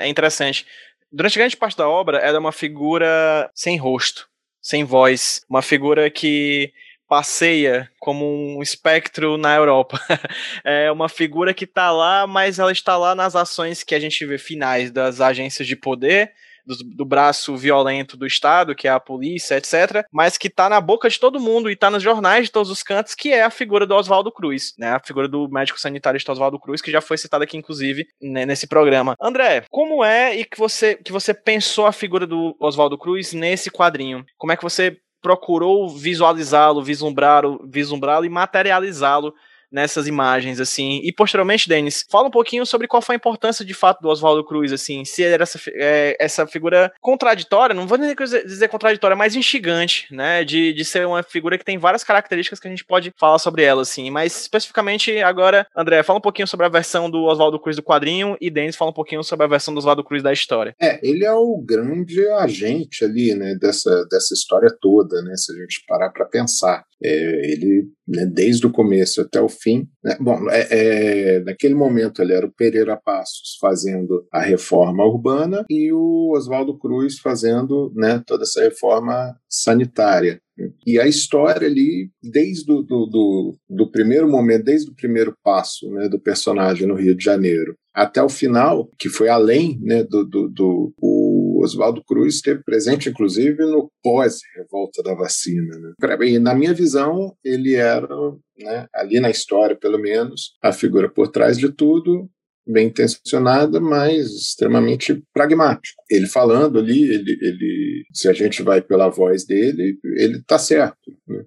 B: é interessante. Durante grande parte da obra, ela é uma figura sem rosto, sem voz, uma figura que passeia como um espectro na Europa. [laughs] é uma figura que está lá, mas ela está lá nas ações que a gente vê finais das agências de poder, do, do, braço violento do Estado, que é a polícia, etc., mas que tá na boca de todo mundo e tá nos jornais de todos os cantos, que é a figura do Oswaldo Cruz, né? A figura do médico sanitarista Oswaldo Cruz, que já foi citada aqui, inclusive, né, nesse programa. André, como é e que você, que você pensou a figura do Oswaldo Cruz nesse quadrinho? Como é que você procurou visualizá-lo, vislumbrá-lo, vislumbrá-lo e materializá-lo nessas imagens, assim. E posteriormente, Denis, fala um pouquinho sobre qual foi a importância de fato do Oswaldo Cruz, assim, se era essa, é, essa figura contraditória, não vou dizer contraditória, mas instigante, né, de, de ser uma figura que tem várias características que a gente pode falar sobre ela, assim. Mas especificamente agora, André, fala um pouquinho sobre a versão do Oswaldo Cruz do quadrinho e Denis fala um pouquinho sobre a versão do Oswaldo Cruz da história.
E: É, ele é o grande agente ali, né, dessa, dessa história toda, né, se a gente parar para pensar. É, ele, né, desde o começo até o fim, né, bom, é, é, naquele momento ele era o Pereira Passos fazendo a reforma urbana e o Oswaldo Cruz fazendo né, toda essa reforma sanitária. E a história ali, desde do, do, do, do primeiro momento, desde o primeiro passo né, do personagem no Rio de Janeiro até o final, que foi além né, do, do, do Oswaldo Cruz esteve presente, inclusive, no pós-revolta da vacina. Né? Na minha visão, ele era, né, ali na história, pelo menos, a figura por trás de tudo, bem intencionada, mas extremamente pragmático. Ele falando ali, ele, ele, se a gente vai pela voz dele, ele está certo. Né?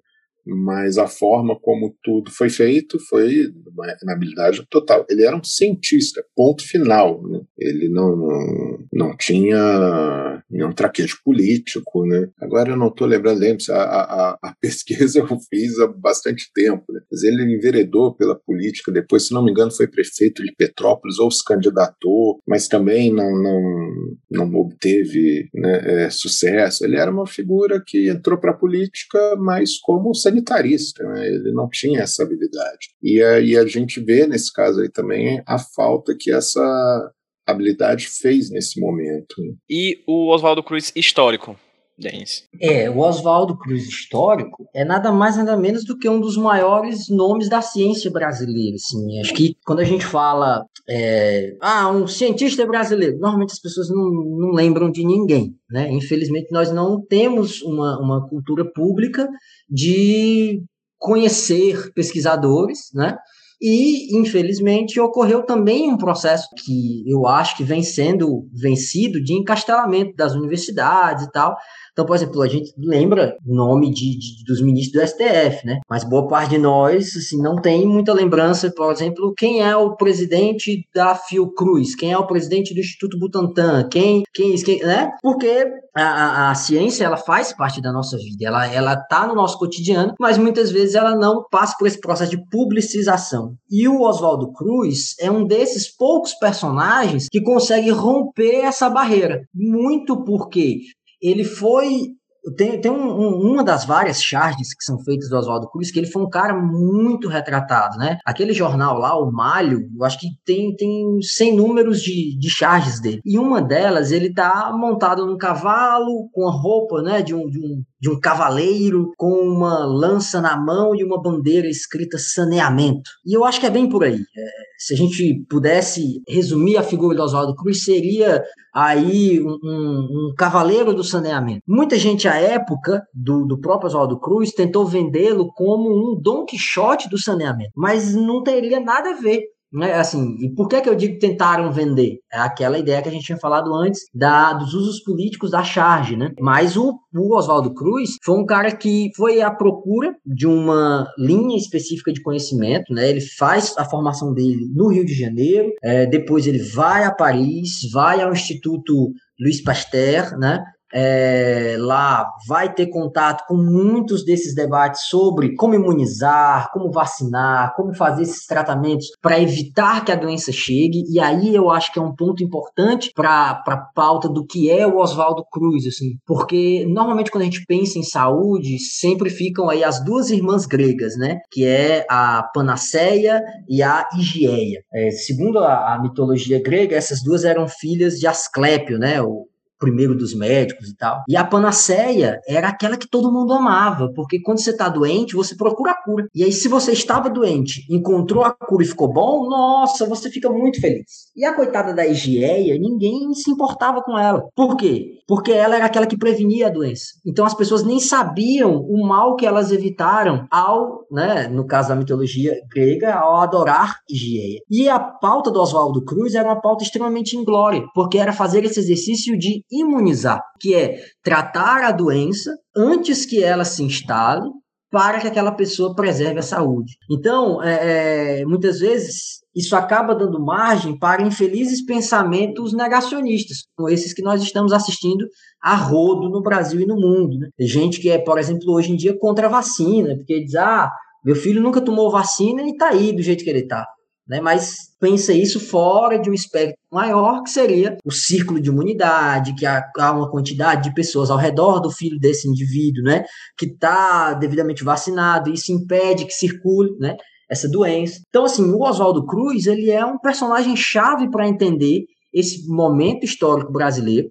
E: Mas a forma como tudo foi feito foi uma inabilidade total. Ele era um cientista, ponto final. Né? Ele não, não, não tinha nenhum traquejo político. Né? Agora eu não estou lembrando, lembre a, a, a, pesquisa eu fiz há bastante tempo, né? mas ele enveredou pela política, depois, se não me engano, foi prefeito de Petrópolis ou se candidatou, mas também não, não, não obteve né, é, sucesso. Ele era uma figura que entrou para a política, mas como sanitarista sanitarista, né? ele não tinha essa habilidade. E aí a gente vê nesse caso aí também a falta que essa habilidade fez nesse momento.
B: E o Oswaldo Cruz histórico, Denis.
C: É, o Oswaldo Cruz histórico é nada mais nada menos do que um dos maiores nomes da ciência brasileira. Assim. Acho que quando a gente fala, é, ah, um cientista brasileiro, normalmente as pessoas não, não lembram de ninguém. Né? Infelizmente, nós não temos uma, uma cultura pública de conhecer pesquisadores, né? E, infelizmente, ocorreu também um processo que eu acho que vem sendo vencido de encastelamento das universidades e tal, então, por exemplo, a gente lembra o nome de, de, dos ministros do STF, né? Mas boa parte de nós assim, não tem muita lembrança, por exemplo, quem é o presidente da Fiocruz, quem é o presidente do Instituto Butantan, quem, quem, quem né? Porque a, a, a, ciência ela faz parte da nossa vida, ela ela tá no nosso cotidiano, mas muitas vezes ela não passa por esse processo de publicização. E o Oswaldo Cruz é um desses poucos personagens que consegue romper essa barreira, muito porque ele foi tem, tem um, um, uma das várias charges que são feitas do Oswaldo Cruz, que ele foi um cara muito retratado, né? Aquele jornal lá, o Malho, eu acho que tem, tem 100 números de, de charges dele. E uma delas, ele tá montado num cavalo, com a roupa, né, de um, de um, de um cavaleiro, com uma lança na mão e uma bandeira escrita saneamento. E eu acho que é bem por aí. É, se a gente pudesse resumir a figura do Oswaldo Cruz, seria aí um, um, um, cavaleiro do saneamento. Muita gente à época do, do próprio Oswaldo Cruz tentou vendê-lo como um Don Quixote do saneamento, mas não teria nada a ver. Né? Assim, e por que, que eu digo tentaram vender? É aquela ideia que a gente tinha falado antes da, dos usos políticos da charge, né? Mas o, o Oswaldo Cruz foi um cara que foi à procura de uma linha específica de conhecimento, né? Ele faz a formação dele no Rio de Janeiro, é, depois ele vai a Paris, vai ao Instituto Louis Pasteur, né? É, lá vai ter contato com muitos desses debates sobre como imunizar, como vacinar, como fazer esses tratamentos para evitar que a doença chegue. E aí eu acho que é um ponto importante para a pauta do que é o Oswaldo Cruz, assim, porque normalmente quando a gente pensa em saúde, sempre ficam aí as duas irmãs gregas, né? Que é a Panaceia e a Higieia. É, segundo a, a mitologia grega, essas duas eram filhas de Asclépio, né? O, primeiro dos médicos e tal. E a panaceia era aquela que todo mundo amava, porque quando você está doente, você procura a cura. E aí, se você estava doente, encontrou a cura e ficou bom, nossa, você fica muito feliz. E a coitada da Higieia, ninguém se importava com ela. Por quê? Porque ela era aquela que prevenia a doença. Então as pessoas nem sabiam o mal que elas evitaram ao, né, no caso da mitologia grega, ao adorar Higieia. E a pauta do Oswaldo Cruz era uma pauta extremamente inglória, porque era fazer esse exercício de imunizar, que é tratar a doença antes que ela se instale para que aquela pessoa preserve a saúde. Então, é, é, muitas vezes, isso acaba dando margem para infelizes pensamentos negacionistas, como esses que nós estamos assistindo a rodo no Brasil e no mundo. Né? Gente que é, por exemplo, hoje em dia contra a vacina, porque diz, ah, meu filho nunca tomou vacina e está aí do jeito que ele está né? Mas pensa isso fora de um espectro maior, que seria o círculo de imunidade, que há, uma quantidade de pessoas ao redor do filho desse indivíduo, né? Que está devidamente vacinado, e isso impede que circule, né? Essa doença. Então, assim, o Oswaldo Cruz, ele é um personagem chave para entender esse momento histórico brasileiro,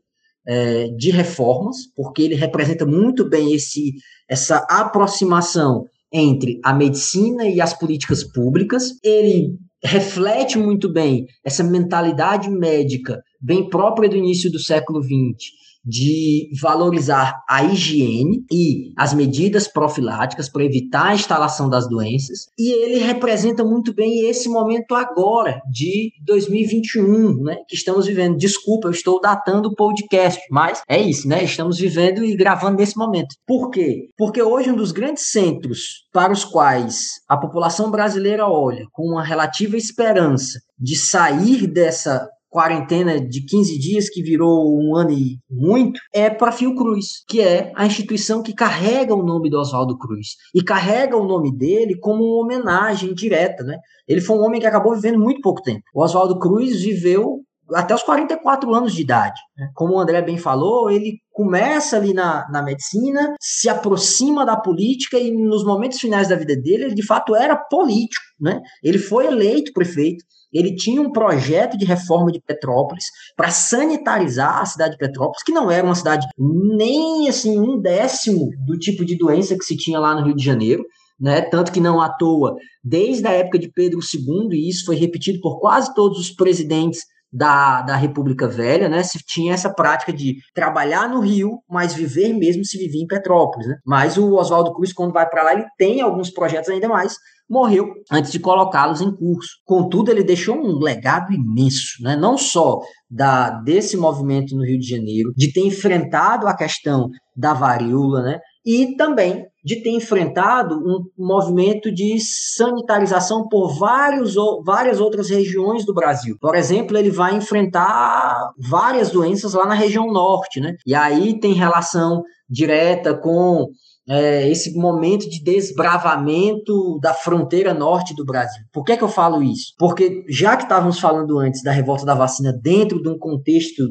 C: é, de reformas, porque ele representa muito bem esse, essa aproximação entre a medicina e as políticas públicas. Ele reflete muito bem essa mentalidade médica bem própria do início do século XX, de valorizar a higiene e as medidas profiláticas para evitar a instalação das doenças. E ele representa muito bem esse momento agora, de 2021, né, que estamos vivendo. Desculpa, eu estou datando o podcast, mas é isso, né? Estamos vivendo e gravando nesse momento. Por quê? Porque hoje um dos grandes centros para os quais a população brasileira olha com uma relativa esperança de sair dessa quarentena de 15 dias que virou um ano e muito, é para Fiocruz, que é a instituição que carrega o nome do Oswaldo Cruz e carrega o nome dele como uma homenagem direta, né? Ele foi um homem que acabou vivendo muito pouco tempo. O Oswaldo Cruz viveu até os 44 anos de idade. Né? Como o André bem falou, ele começa ali na, na medicina, se aproxima da política e nos momentos finais da vida dele, ele de fato era político. Né? Ele foi eleito prefeito, ele tinha um projeto de reforma de Petrópolis para sanitarizar a cidade de Petrópolis, que não era uma cidade nem assim um décimo do tipo de doença que se tinha lá no Rio de Janeiro. Né? Tanto que não à toa, desde a época de Pedro II, e isso foi repetido por quase todos os presidentes da, da República Velha, né, se tinha essa prática de trabalhar no Rio, mas viver mesmo se vivia em Petrópolis, né? Mas o Oswaldo Cruz, quando vai para lá, ele tem alguns projetos ainda mais, morreu antes de colocá-los em curso. Contudo, ele deixou um legado imenso, né? não só da, desse movimento no Rio de Janeiro, de ter enfrentado a questão da varíola, né? e também de ter enfrentado um movimento de sanitarização por vários, várias outras regiões do Brasil. Por exemplo, ele vai enfrentar várias doenças lá na região norte, né? E aí tem relação direta com é, esse momento de desbravamento da fronteira norte do Brasil. Por que, é que eu falo isso? Porque já que estávamos falando antes da revolta da vacina dentro de um contexto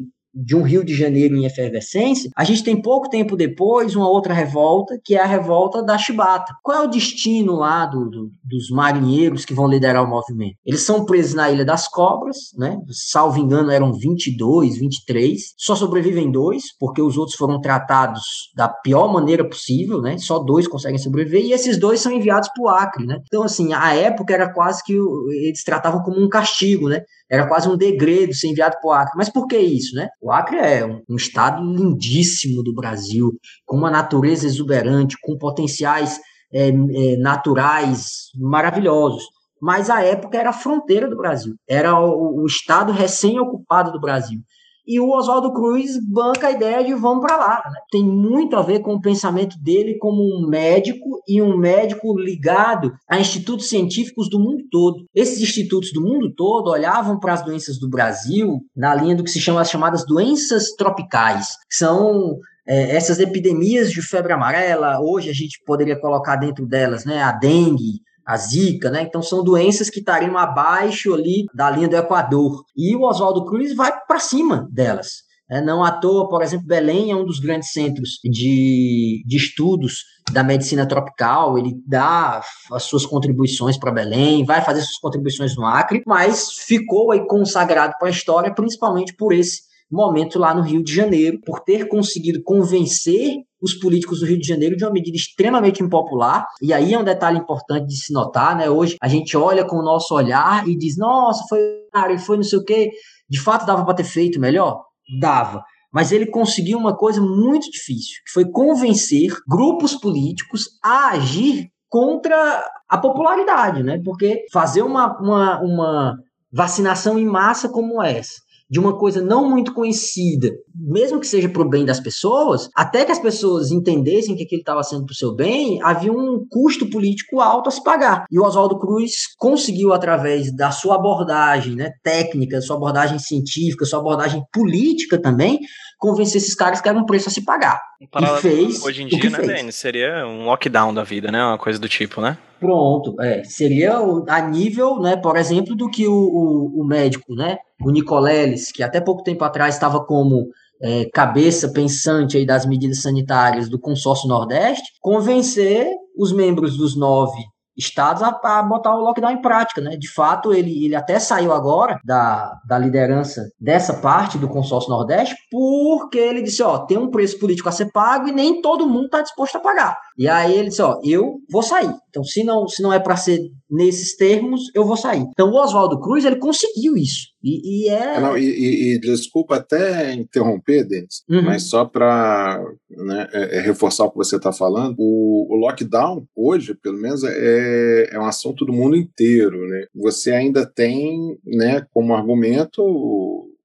C: de um Rio de Janeiro em efervescência, a gente tem pouco tempo depois uma outra revolta, que é a revolta da Chibata. Qual é o destino lá do, do, dos marinheiros que vão liderar o movimento? Eles são presos na Ilha das Cobras, né? Salvo engano, eram 22, 23. Só sobrevivem dois, porque os outros foram tratados da pior maneira possível, né? Só dois conseguem sobreviver, e esses dois são enviados para o Acre, né? Então, assim, a época era quase que eles tratavam como um castigo, né? Era quase um degredo ser enviado para o Acre. Mas por que isso, né? O Acre é um, um estado lindíssimo do Brasil, com uma natureza exuberante, com potenciais é, é, naturais maravilhosos. Mas a época era a fronteira do Brasil, era o, o estado recém-ocupado do Brasil e o Oswaldo Cruz banca a ideia de vamos para lá. Né? Tem muito a ver com o pensamento dele como um médico e um médico ligado a institutos científicos do mundo todo. Esses institutos do mundo todo olhavam para as doenças do Brasil na linha do que se chama as chamadas doenças tropicais, são é, essas epidemias de febre amarela, hoje a gente poderia colocar dentro delas né, a dengue, a Zika, né? Então são doenças que estariam abaixo ali da linha do Equador. E o Oswaldo Cruz vai para cima delas. É, não à toa, por exemplo, Belém é um dos grandes centros de, de estudos da medicina tropical, ele dá as suas contribuições para Belém, vai fazer suas contribuições no Acre, mas ficou aí consagrado para a história principalmente por esse momento lá no Rio de Janeiro, por ter conseguido convencer os políticos do Rio de Janeiro de uma medida extremamente impopular. E aí é um detalhe importante de se notar, né? Hoje a gente olha com o nosso olhar e diz: nossa, foi, ele foi não sei o quê. De fato, dava para ter feito melhor? Dava. Mas ele conseguiu uma coisa muito difícil, que foi convencer grupos políticos a agir contra a popularidade, né? Porque fazer uma, uma, uma vacinação em massa como essa, de uma coisa não muito conhecida, mesmo que seja para o bem das pessoas, até que as pessoas entendessem que aquilo estava sendo para o seu bem, havia um custo político alto a se pagar. E o Oswaldo Cruz conseguiu, através da sua abordagem né, técnica, sua abordagem científica, sua abordagem política também, convencer esses caras que era um preço a se pagar.
B: E fez hoje em dia, né, Denis? Seria um lockdown da vida, né? Uma coisa do tipo, né?
C: Pronto, é. Seria a nível, né, por exemplo, do que o, o, o médico, né? O Nicoleles, que até pouco tempo atrás estava como é, cabeça pensante aí das medidas sanitárias do consórcio Nordeste, convencer os membros dos nove estados a, a, botar o lockdown em prática, né? De fato, ele, ele até saiu agora da, da liderança dessa parte do consórcio Nordeste, porque ele disse, ó, tem um preço político a ser pago e nem todo mundo está disposto a pagar. E aí ele disse, ó, eu vou sair. Então, se não, se não é para ser nesses termos, eu vou sair. Então, o Oswaldo Cruz, ele conseguiu isso. E, e é...
E: é não, e, e, desculpa até interromper, Denis, uhum. mas só para né, é, é reforçar o que você está falando, o, o, lockdown, hoje, pelo menos, é, é um assunto do mundo inteiro. Né? Você ainda tem né, como argumento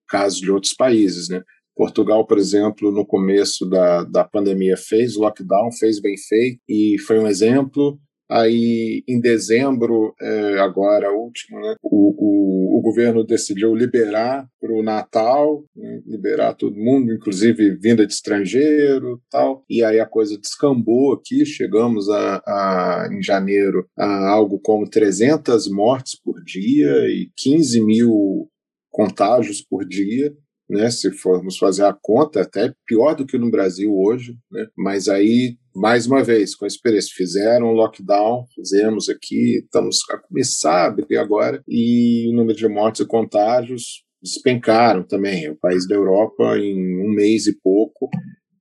E: casos de outros países, né? Portugal, por exemplo, no começo da, da pandemia fez lockdown, fez bem feito e foi um exemplo. Aí, em dezembro, é, agora último, né, o, o, o, governo decidiu liberar para o Natal, né, liberar todo mundo, inclusive vinda de estrangeiro tal. E aí a coisa descambou aqui, chegamos a, a, em janeiro a algo como 300 mortes por dia e 15 mil contágios por dia né? Se formos fazer a conta, até pior do que no Brasil hoje, né? Mas aí, mais uma vez, com esse preço, fizeram um lockdown, fizemos aqui, estamos a começar a abrir agora, e o número de mortes e contágios despencaram também. O país da Europa, em um mês e pouco,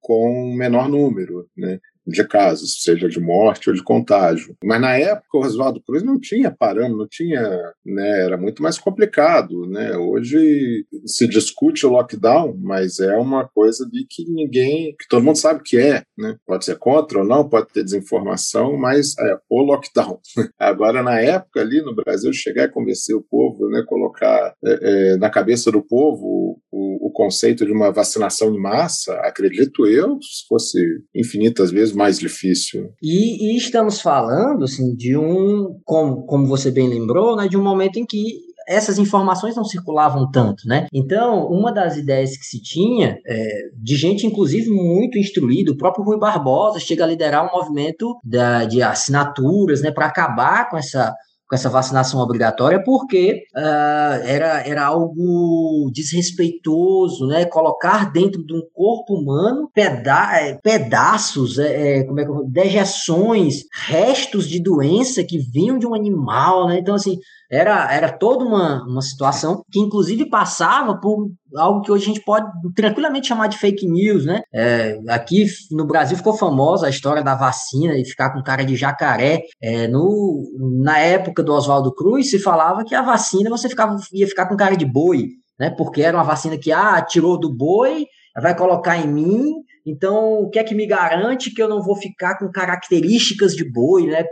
E: com menor número, né? De casos, seja de morte ou de contágio. Mas na época o Oswaldo Cruz não tinha parâmetro, não tinha, né, era muito mais complicado, né? Hoje se discute o lockdown, mas é uma coisa de que ninguém, que todo mundo sabe que é, né? Pode ser contra ou não, pode ter desinformação, mas é o lockdown. [laughs] Agora na época ali no Brasil chegar e convencer o povo, né, colocar é, é, na cabeça do povo o, conceito de uma vacinação em massa, acredito eu, se fosse infinitas vezes mais difícil.
C: E, e, estamos falando, assim, de um, como, como você bem lembrou, né, de um momento em que essas informações não circulavam tanto, né? Então, uma das ideias que se tinha, é, de gente inclusive muito instruída, o próprio Rui Barbosa chega a liderar um movimento da, de assinaturas, né, para acabar com essa com essa vacinação obrigatória, porque uh, era, era algo desrespeitoso, né? Colocar dentro de um corpo humano peda é, pedaços, é, como é que dejeções, restos de doença que vinham de um animal, né? Então, assim, era, era toda uma, uma situação que, inclusive, passava por algo que hoje a gente pode tranquilamente chamar de fake news, né? É, aqui no Brasil ficou famosa a história da vacina e ficar com cara de jacaré. É, no, na época do Oswaldo Cruz, se falava que a vacina você ficava, ia ficar com cara de boi, né? Porque era uma vacina que, ah, tirou do boi, vai colocar em mim, então, o que é que me garante que eu não vou ficar com características de boi, né?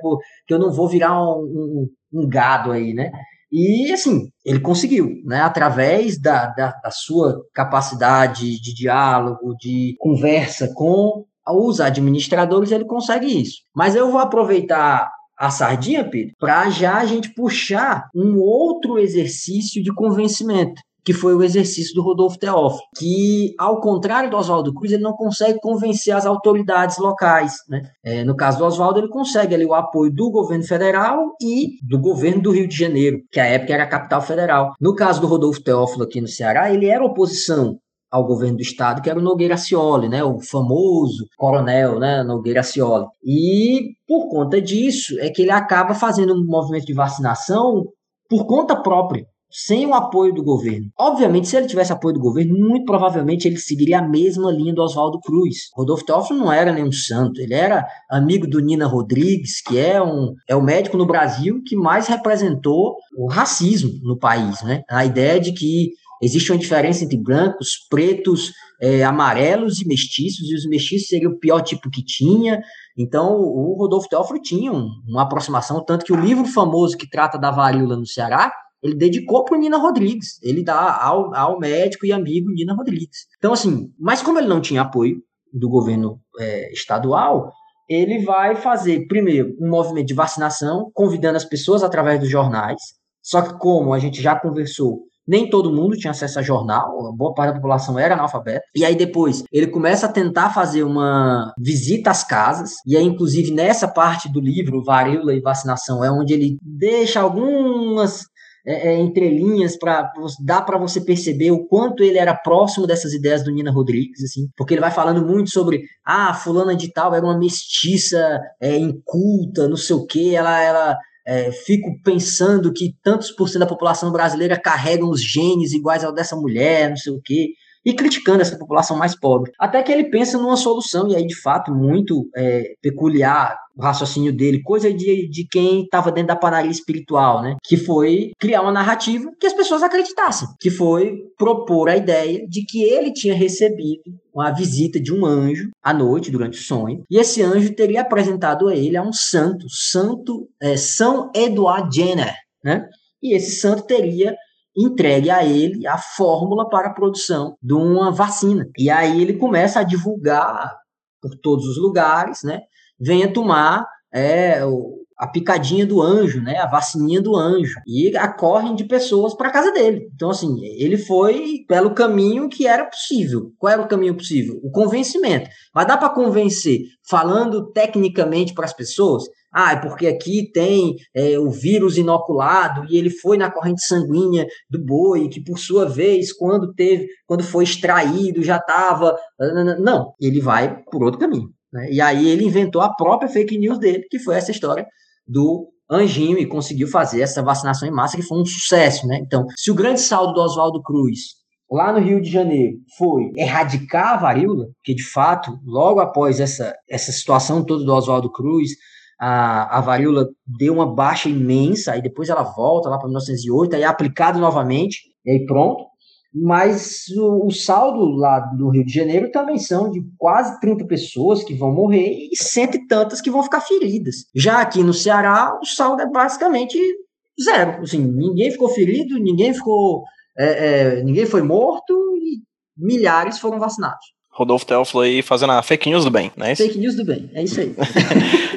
C: Que eu não vou virar um, um, um gado aí, né? E assim, ele conseguiu, né? Através da, da, da, sua capacidade de diálogo, de conversa com os administradores, ele consegue isso. Mas eu vou aproveitar a sardinha, Pedro, para já a gente puxar um outro exercício de convencimento que foi o exercício do Rodolfo Teófilo, que, ao contrário do Oswaldo Cruz, ele não consegue convencer as autoridades locais. Né? É, no caso do Oswaldo, ele consegue ali o apoio do governo federal e do governo do Rio de Janeiro, que à época era a capital federal. No caso do Rodolfo Teófilo aqui no Ceará, ele era oposição ao governo do estado, que era o Nogueira Cioli, né, o famoso coronel, né, Nogueira Cioli. E por conta disso é que ele acaba fazendo um movimento de vacinação por conta própria, sem o apoio do governo. Obviamente, se ele tivesse apoio do governo, muito provavelmente ele seguiria a mesma linha do Oswaldo Cruz. Rodolfo Teófilo não era nenhum santo, ele era amigo do Nina Rodrigues, que é, um, é o médico no Brasil que mais representou o racismo no país. Né? A ideia de que existe uma diferença entre brancos, pretos, é, amarelos e mestiços, e os mestiços seriam o pior tipo que tinha. Então, o Rodolfo Teófilo tinha um, uma aproximação, tanto que o livro famoso que trata da varíola no Ceará ele dedicou para Nina Rodrigues. Ele dá ao, ao médico e amigo Nina Rodrigues. Então, assim, mas como ele não tinha apoio do governo é, estadual, ele vai fazer, primeiro, um movimento de vacinação, convidando as pessoas através dos jornais. Só que, como a gente já conversou, nem todo mundo tinha acesso a jornal, a boa parte da população era analfabeta. E aí depois ele começa a tentar fazer uma visita às casas, e aí inclusive nessa parte do livro, Varíola e Vacinação, é onde ele deixa algumas é, é, entrelinhas para dá para você perceber o quanto ele era próximo dessas ideias do Nina Rodrigues, assim, porque ele vai falando muito sobre ah, fulana de tal era uma mestiça é, inculta, não sei o que, ela ela é, fico pensando que tantos por cento da população brasileira carregam os genes iguais ao dessa mulher, não sei o que e criticando essa população mais pobre. Até que ele pensa numa solução, e aí, de fato, muito é, peculiar o raciocínio dele, coisa de, de quem estava dentro da panaria espiritual, né? Que foi criar uma narrativa que as pessoas acreditassem, que foi propor a ideia de que ele tinha recebido uma visita de um anjo à noite, durante o sonho, e esse anjo teria apresentado a ele a um santo, Santo é, São Eduard Jenner, né? E esse santo teria entregue a ele a fórmula para a produção de uma vacina. E aí ele começa a divulgar por todos os lugares, né? Venha tomar é, a picadinha do anjo, né? A vacininha do anjo. E acorrem de pessoas para casa dele. Então, assim, ele foi pelo caminho que era possível. Qual era o caminho possível? O convencimento. Mas dá para convencer falando tecnicamente para as pessoas? Ah, é porque aqui tem é, o vírus inoculado e ele foi na corrente sanguínea do boi, que por sua vez, quando teve, quando foi extraído, já estava. Não, ele vai por outro caminho. Né? E aí ele inventou a própria fake news dele, que foi essa história do anjinho e conseguiu fazer essa vacinação em massa, que foi um sucesso. Né? Então, se o grande saldo do Oswaldo Cruz lá no Rio de Janeiro foi erradicar a varíola, que de fato, logo após essa, essa situação toda do Oswaldo Cruz, a, a varíola deu uma baixa imensa, aí depois ela volta lá para 1908, aí é aplicado novamente, e aí pronto. Mas o, o, saldo lá do Rio de Janeiro também são de quase 30 pessoas que vão morrer e cento e tantas que vão ficar feridas. Já aqui no Ceará, o saldo é basicamente zero. Assim, ninguém ficou ferido, ninguém ficou. É, é, ninguém foi morto e milhares foram vacinados.
B: Rodolfo Teófilo aí fazendo a fake news do bem, não é isso?
C: Fake news do bem, é isso aí. [laughs]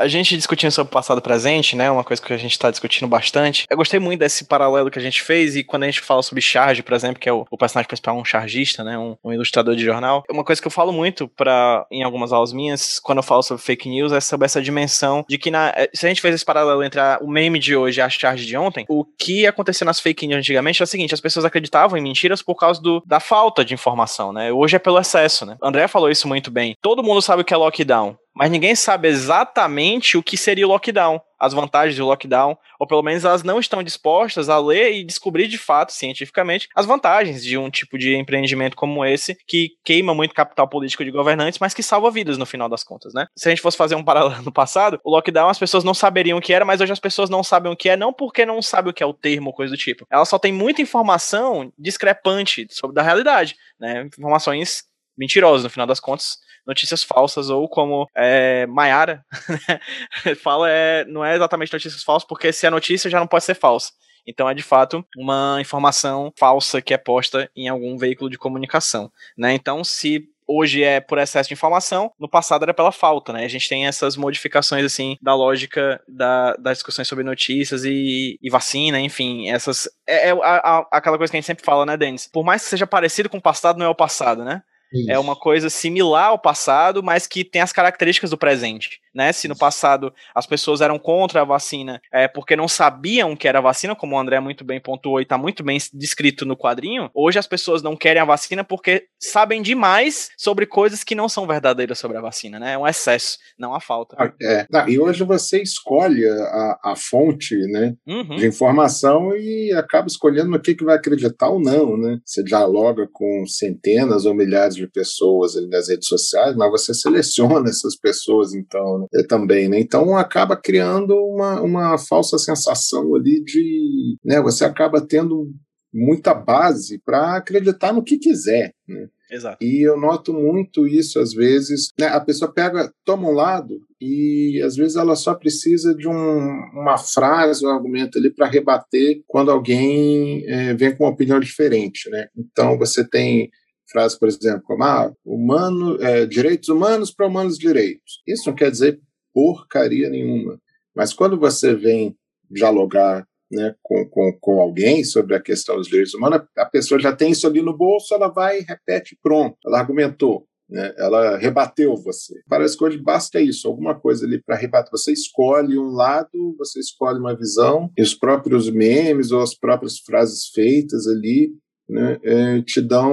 B: A gente discutindo sobre passado e presente, né? Uma coisa que a gente tá discutindo bastante. Eu gostei muito desse paralelo que a gente fez e quando a gente fala sobre Charge, por exemplo, que é o, o personagem principal, um chargista, né? Um, um, ilustrador de jornal. Uma coisa que eu falo muito para em algumas aulas minhas, quando eu falo sobre fake news, é sobre essa dimensão de que na, é, se a gente fez esse paralelo entre a, o meme de hoje e a charge de ontem, o que acontecia nas fake news antigamente é o seguinte, as pessoas acreditavam em mentiras por causa do, da falta de informação, né? Hoje é pelo excesso, né? André falou isso muito bem. Todo mundo sabe o que é lockdown mas ninguém sabe exatamente o que seria o lockdown, as vantagens do lockdown, ou pelo menos elas não estão dispostas a ler e descobrir de fato, cientificamente, as vantagens de um tipo de empreendimento como esse, que queima muito capital político de governantes, mas que salva vidas no final das contas, né? Se a gente fosse fazer um paralelo no passado, o lockdown as pessoas não saberiam o que era, mas hoje as pessoas não sabem o que é, não porque não sabem o que é o termo ou coisa do tipo. Elas só têm muita informação discrepante sobre da realidade, né? Informações mentirosas, no final das contas, notícias falsas, ou como é, Mayara [laughs] né, fala, é, não é exatamente notícias falsas, porque se a notícia já não pode ser falsa. Então é de fato uma informação falsa que é posta em algum veículo de comunicação. Né? Então, se hoje é por excesso de informação, no passado era pela falta, né? A gente tem essas modificações, assim, da lógica da, das discussões sobre notícias e, e vacina, enfim, essas. É, é a, a, aquela coisa que a gente sempre fala, né, Denis? Por mais que seja parecido com o passado, não é o passado, né? Isso. É uma coisa similar ao passado, mas que tem as características do presente. Né? Se no passado as pessoas eram contra a vacina é, porque não sabiam que era vacina, como o André muito bem pontuou e está muito bem descrito no quadrinho, hoje as pessoas não querem a vacina porque sabem demais sobre coisas que não são verdadeiras sobre a vacina, né? É um excesso, não há falta.
E: Ah, é. Não, e hoje você escolhe a, a fonte né, uhum. de informação e acaba escolhendo no que, que vai acreditar ou não, né? Você dialoga com centenas ou milhares de pessoas ali nas redes sociais, mas você seleciona [laughs] essas pessoas, então, né, também, né? Então acaba criando uma, uma falsa sensação ali de, né? Você acaba tendo muita base para acreditar no que quiser, né?
B: Exato.
E: E eu noto muito isso às vezes. Né? A pessoa pega, toma um lado e às vezes ela só precisa de um, uma frase, um argumento ali para rebater quando alguém é, vem com uma opinião diferente, né? Então você tem frases, por exemplo, como ah, humano, é, direitos humanos para humanos direitos. Isso não quer dizer porcaria nenhuma. Mas quando você vem dialogar né, com, com, com alguém sobre a questão dos direitos humanos, a pessoa já tem isso ali no bolso, ela vai e repete, pronto, ela argumentou. Né, ela rebateu você. Para a escolha, basta isso, alguma coisa ali para rebater. Você escolhe um lado, você escolhe uma visão, e os próprios memes ou as próprias frases feitas ali né, é, te dão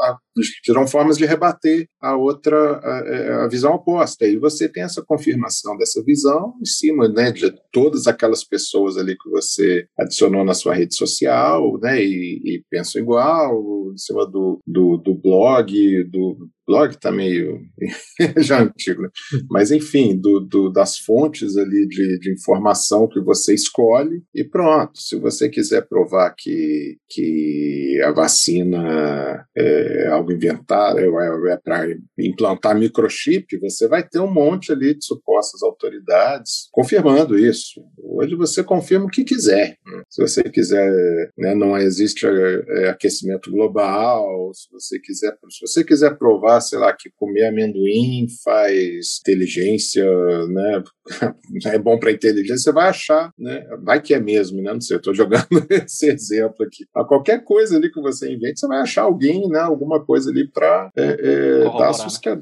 E: a, te dão formas de rebater a outra a, é, a, visão oposta. E você tem essa confirmação dessa visão em cima né, de todas aquelas pessoas ali que você adicionou na sua rede social né, e, e igual em cima do, do, do blog do blog está meio [laughs] já antigo, né? mas enfim, do, do, das fontes ali de, de informação que você escolhe e pronto. Se você quiser provar que, que a vacina é algo inventado, é, é, é para implantar microchip, você vai ter um monte ali de supostas autoridades confirmando isso. Hoje você confirma o que quiser. Né? Se você quiser, né, não existe é, aquecimento global, se você quiser, se você quiser provar sei lá, que comer amendoim faz inteligência, né? [laughs] é bom para inteligência, você vai achar, né? Vai que é mesmo, né? Não sei, eu estou jogando [laughs] esse exemplo aqui. A qualquer coisa ali que você invente, você vai achar alguém, né? Alguma coisa ali para é, é, dar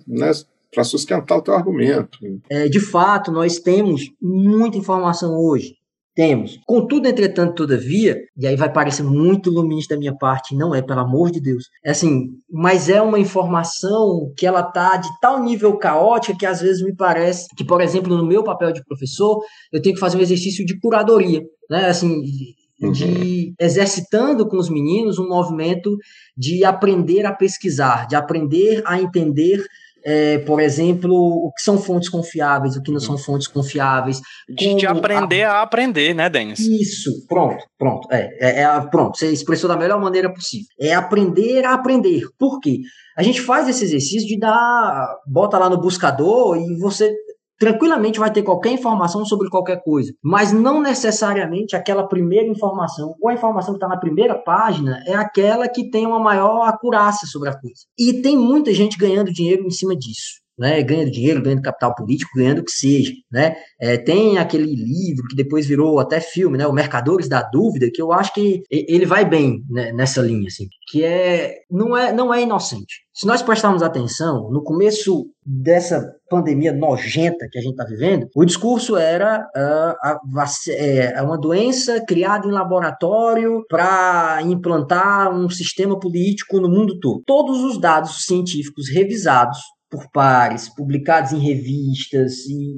E: né? para sustentar o teu argumento.
C: É, de fato, nós temos muita informação hoje temos. Contudo, entretanto, todavia, e aí vai parecer muito iluminista da minha parte, não é, pelo amor de Deus. É assim, mas é uma informação que ela tá de tal nível caótica que às vezes me parece que, por exemplo, no meu papel de professor, eu tenho que fazer um exercício de curadoria, né? Assim, de uhum. exercitando com os meninos um movimento de aprender a pesquisar, de aprender a entender é, por exemplo, o que são fontes confiáveis, o que não são fontes confiáveis.
B: De, de aprender a... a... aprender, né, Denis?
C: Isso, pronto, pronto. É, é, é, pronto, você expressou da melhor maneira possível. É aprender a aprender. Por quê? A gente faz esse exercício de dar, bota lá no buscador e você tranquilamente vai ter qualquer informação sobre qualquer coisa, mas não necessariamente aquela primeira informação ou a informação que está na primeira página é aquela que tem uma maior acurácia sobre a coisa. E tem muita gente ganhando dinheiro em cima disso né, ganhando dinheiro, ganhando capital político, ganhando o que seja, né? É, tem aquele livro que depois virou até filme, né, o Mercadores da Dúvida, que eu acho que ele vai bem né, nessa linha, assim, que é não é não é inocente. Se nós prestarmos atenção no começo dessa pandemia nojenta que a gente está vivendo, o discurso era uh, uma doença criada em laboratório para implantar um sistema político no mundo todo. Todos os dados científicos revisados por pares, publicados em revistas e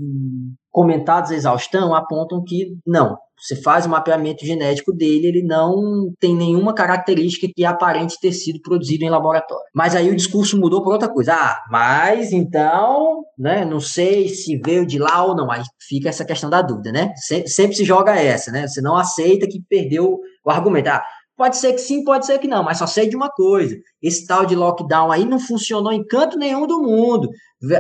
C: comentados a exaustão, apontam que não. Você faz o mapeamento genético dele, ele não tem nenhuma característica que aparente ter sido produzido em laboratório. Mas aí o discurso mudou para outra coisa. Ah, mas então, né, não sei se veio de lá ou não. Aí fica essa questão da dúvida, né? Sempre se joga essa, né? Você não aceita que perdeu o argumento. Ah, Pode ser que sim, pode ser que não, mas só sei de uma coisa: esse tal de lockdown aí não funcionou em canto nenhum do mundo.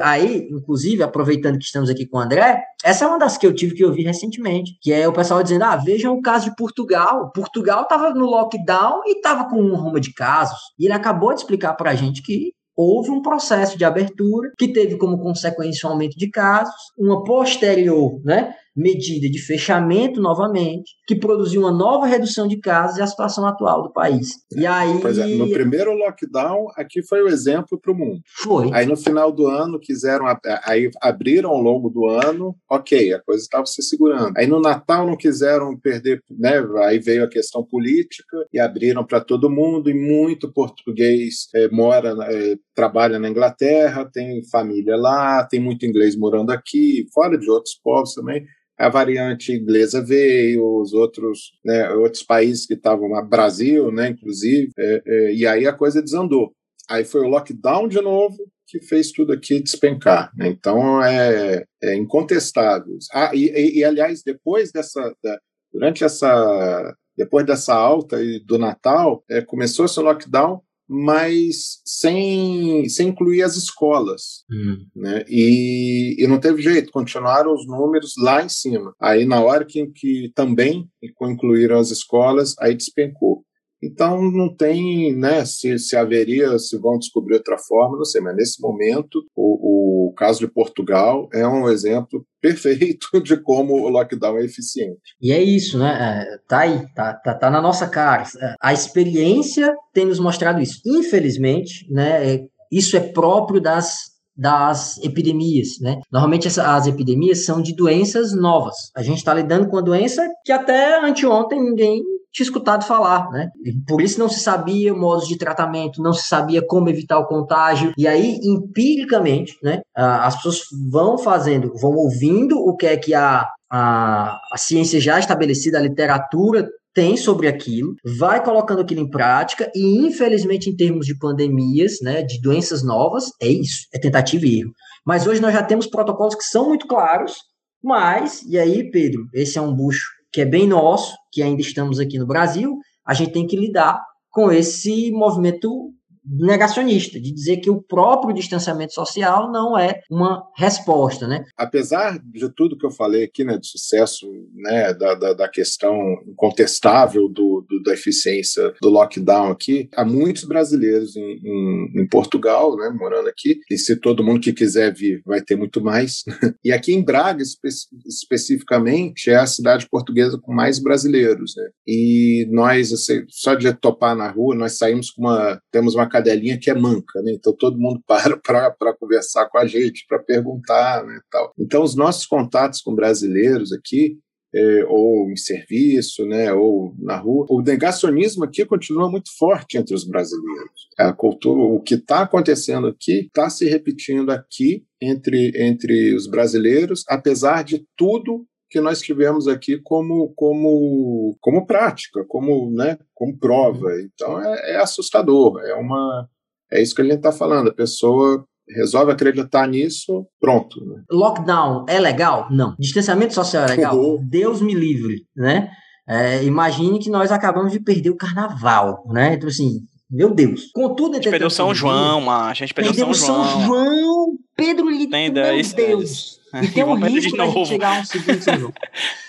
C: Aí, inclusive, aproveitando que estamos aqui com o André, essa é uma das que eu tive que ouvir recentemente, que é o pessoal dizendo: ah, vejam o caso de Portugal. Portugal estava no lockdown e estava com um rumo de casos. E ele acabou de explicar para a gente que houve um processo de abertura que teve como consequência um aumento de casos, uma posterior, né? Medida de fechamento novamente, que produziu uma nova redução de casos e a situação atual do país. E aí.
E: Pois é, no primeiro lockdown, aqui foi o exemplo para o mundo.
C: Foi.
E: Aí no final do ano quiseram, aí abriram ao longo do ano, ok, a coisa estava se segurando. Aí no Natal não quiseram perder, né? Aí veio a questão política e abriram para todo mundo e muito português é, mora, é, trabalha na Inglaterra, tem família lá, tem muito inglês morando aqui, fora de outros povos também a variante inglesa veio, os outros, né, outros países que estavam lá, Brasil, né, inclusive, é, é, e aí a coisa desandou. Aí foi o lockdown de novo que fez tudo aqui despencar. Né? Então é, é incontestável. Ah, e, e, e, aliás, depois dessa, da, durante essa, depois dessa alta do Natal, é, começou esse lockdown mas sem, sem incluir as escolas. Hum. Né? E, e não teve jeito, continuaram os números lá em cima. Aí, na hora que, que também incluíram as escolas, aí despencou. Então não tem, né, se, se haveria, se vão descobrir outra forma, não sei, mas nesse momento o, o caso de Portugal é um exemplo [laughs] perfeito de como o lockdown é eficiente.
C: E é isso, né? É, tá aí, tá, tá, tá na nossa cara. É, a experiência tem nos mostrado isso. Infelizmente, né, é, isso é próprio das das epidemias, né? Normalmente essa, as epidemias são de doenças novas. A gente está lidando com uma doença que até anteontem ninguém tinha escutado falar, né? Por isso não se sabia modos de tratamento, não se sabia como evitar o contágio. E aí, empiricamente, né, as pessoas vão fazendo, vão ouvindo o que é que a, a, a ciência já estabelecida, a literatura tem sobre aquilo, vai colocando aquilo em prática e, infelizmente, em termos de pandemias, né, de doenças novas, é isso, é tentativa e erro. Mas hoje nós já temos protocolos que são muito claros, mas, e aí, Pedro, esse é um bucho que é bem nosso, que ainda estamos aqui no Brasil, a gente tem que lidar com esse movimento negacionista, de dizer que o próprio distanciamento social não é uma resposta, né?
E: Apesar de tudo que eu falei aqui, né, de sucesso, né, da, da, da questão incontestável do, do, da eficiência do lockdown aqui, há muitos brasileiros em, em, em, Portugal, né, morando aqui, e se todo mundo que quiser vir vai ter muito mais. [laughs] e aqui em Braga, espe especificamente, é a cidade portuguesa com mais brasileiros, né? E nós, assim, só de topar na rua, nós saímos com uma, temos uma cadelinha que é manca, né? Então todo mundo [laughs] para para conversar com a gente, para perguntar, né, tal. Então os nossos contatos com brasileiros aqui é, ou em serviço, né, ou na rua. O negacionismo aqui continua muito forte entre os brasileiros. A cultura, o que está acontecendo aqui está se repetindo aqui entre, entre os brasileiros, apesar de tudo que nós tivemos aqui como, como, como prática, como, né, como prova. Então é, é assustador, é uma é isso que a gente está falando. A pessoa resolve acreditar nisso, pronto. Né?
C: Lockdown é legal? Não. Distanciamento social é legal? Uhum. Deus me livre, né? É, imagine que nós acabamos de perder o carnaval, né? Então, assim, meu Deus. Contudo,
B: a gente perdeu São João. A gente perdeu São João. São
C: João. Pedro Lito, meu Deus. E tem um [laughs] risco da gente chegar a um segundo João.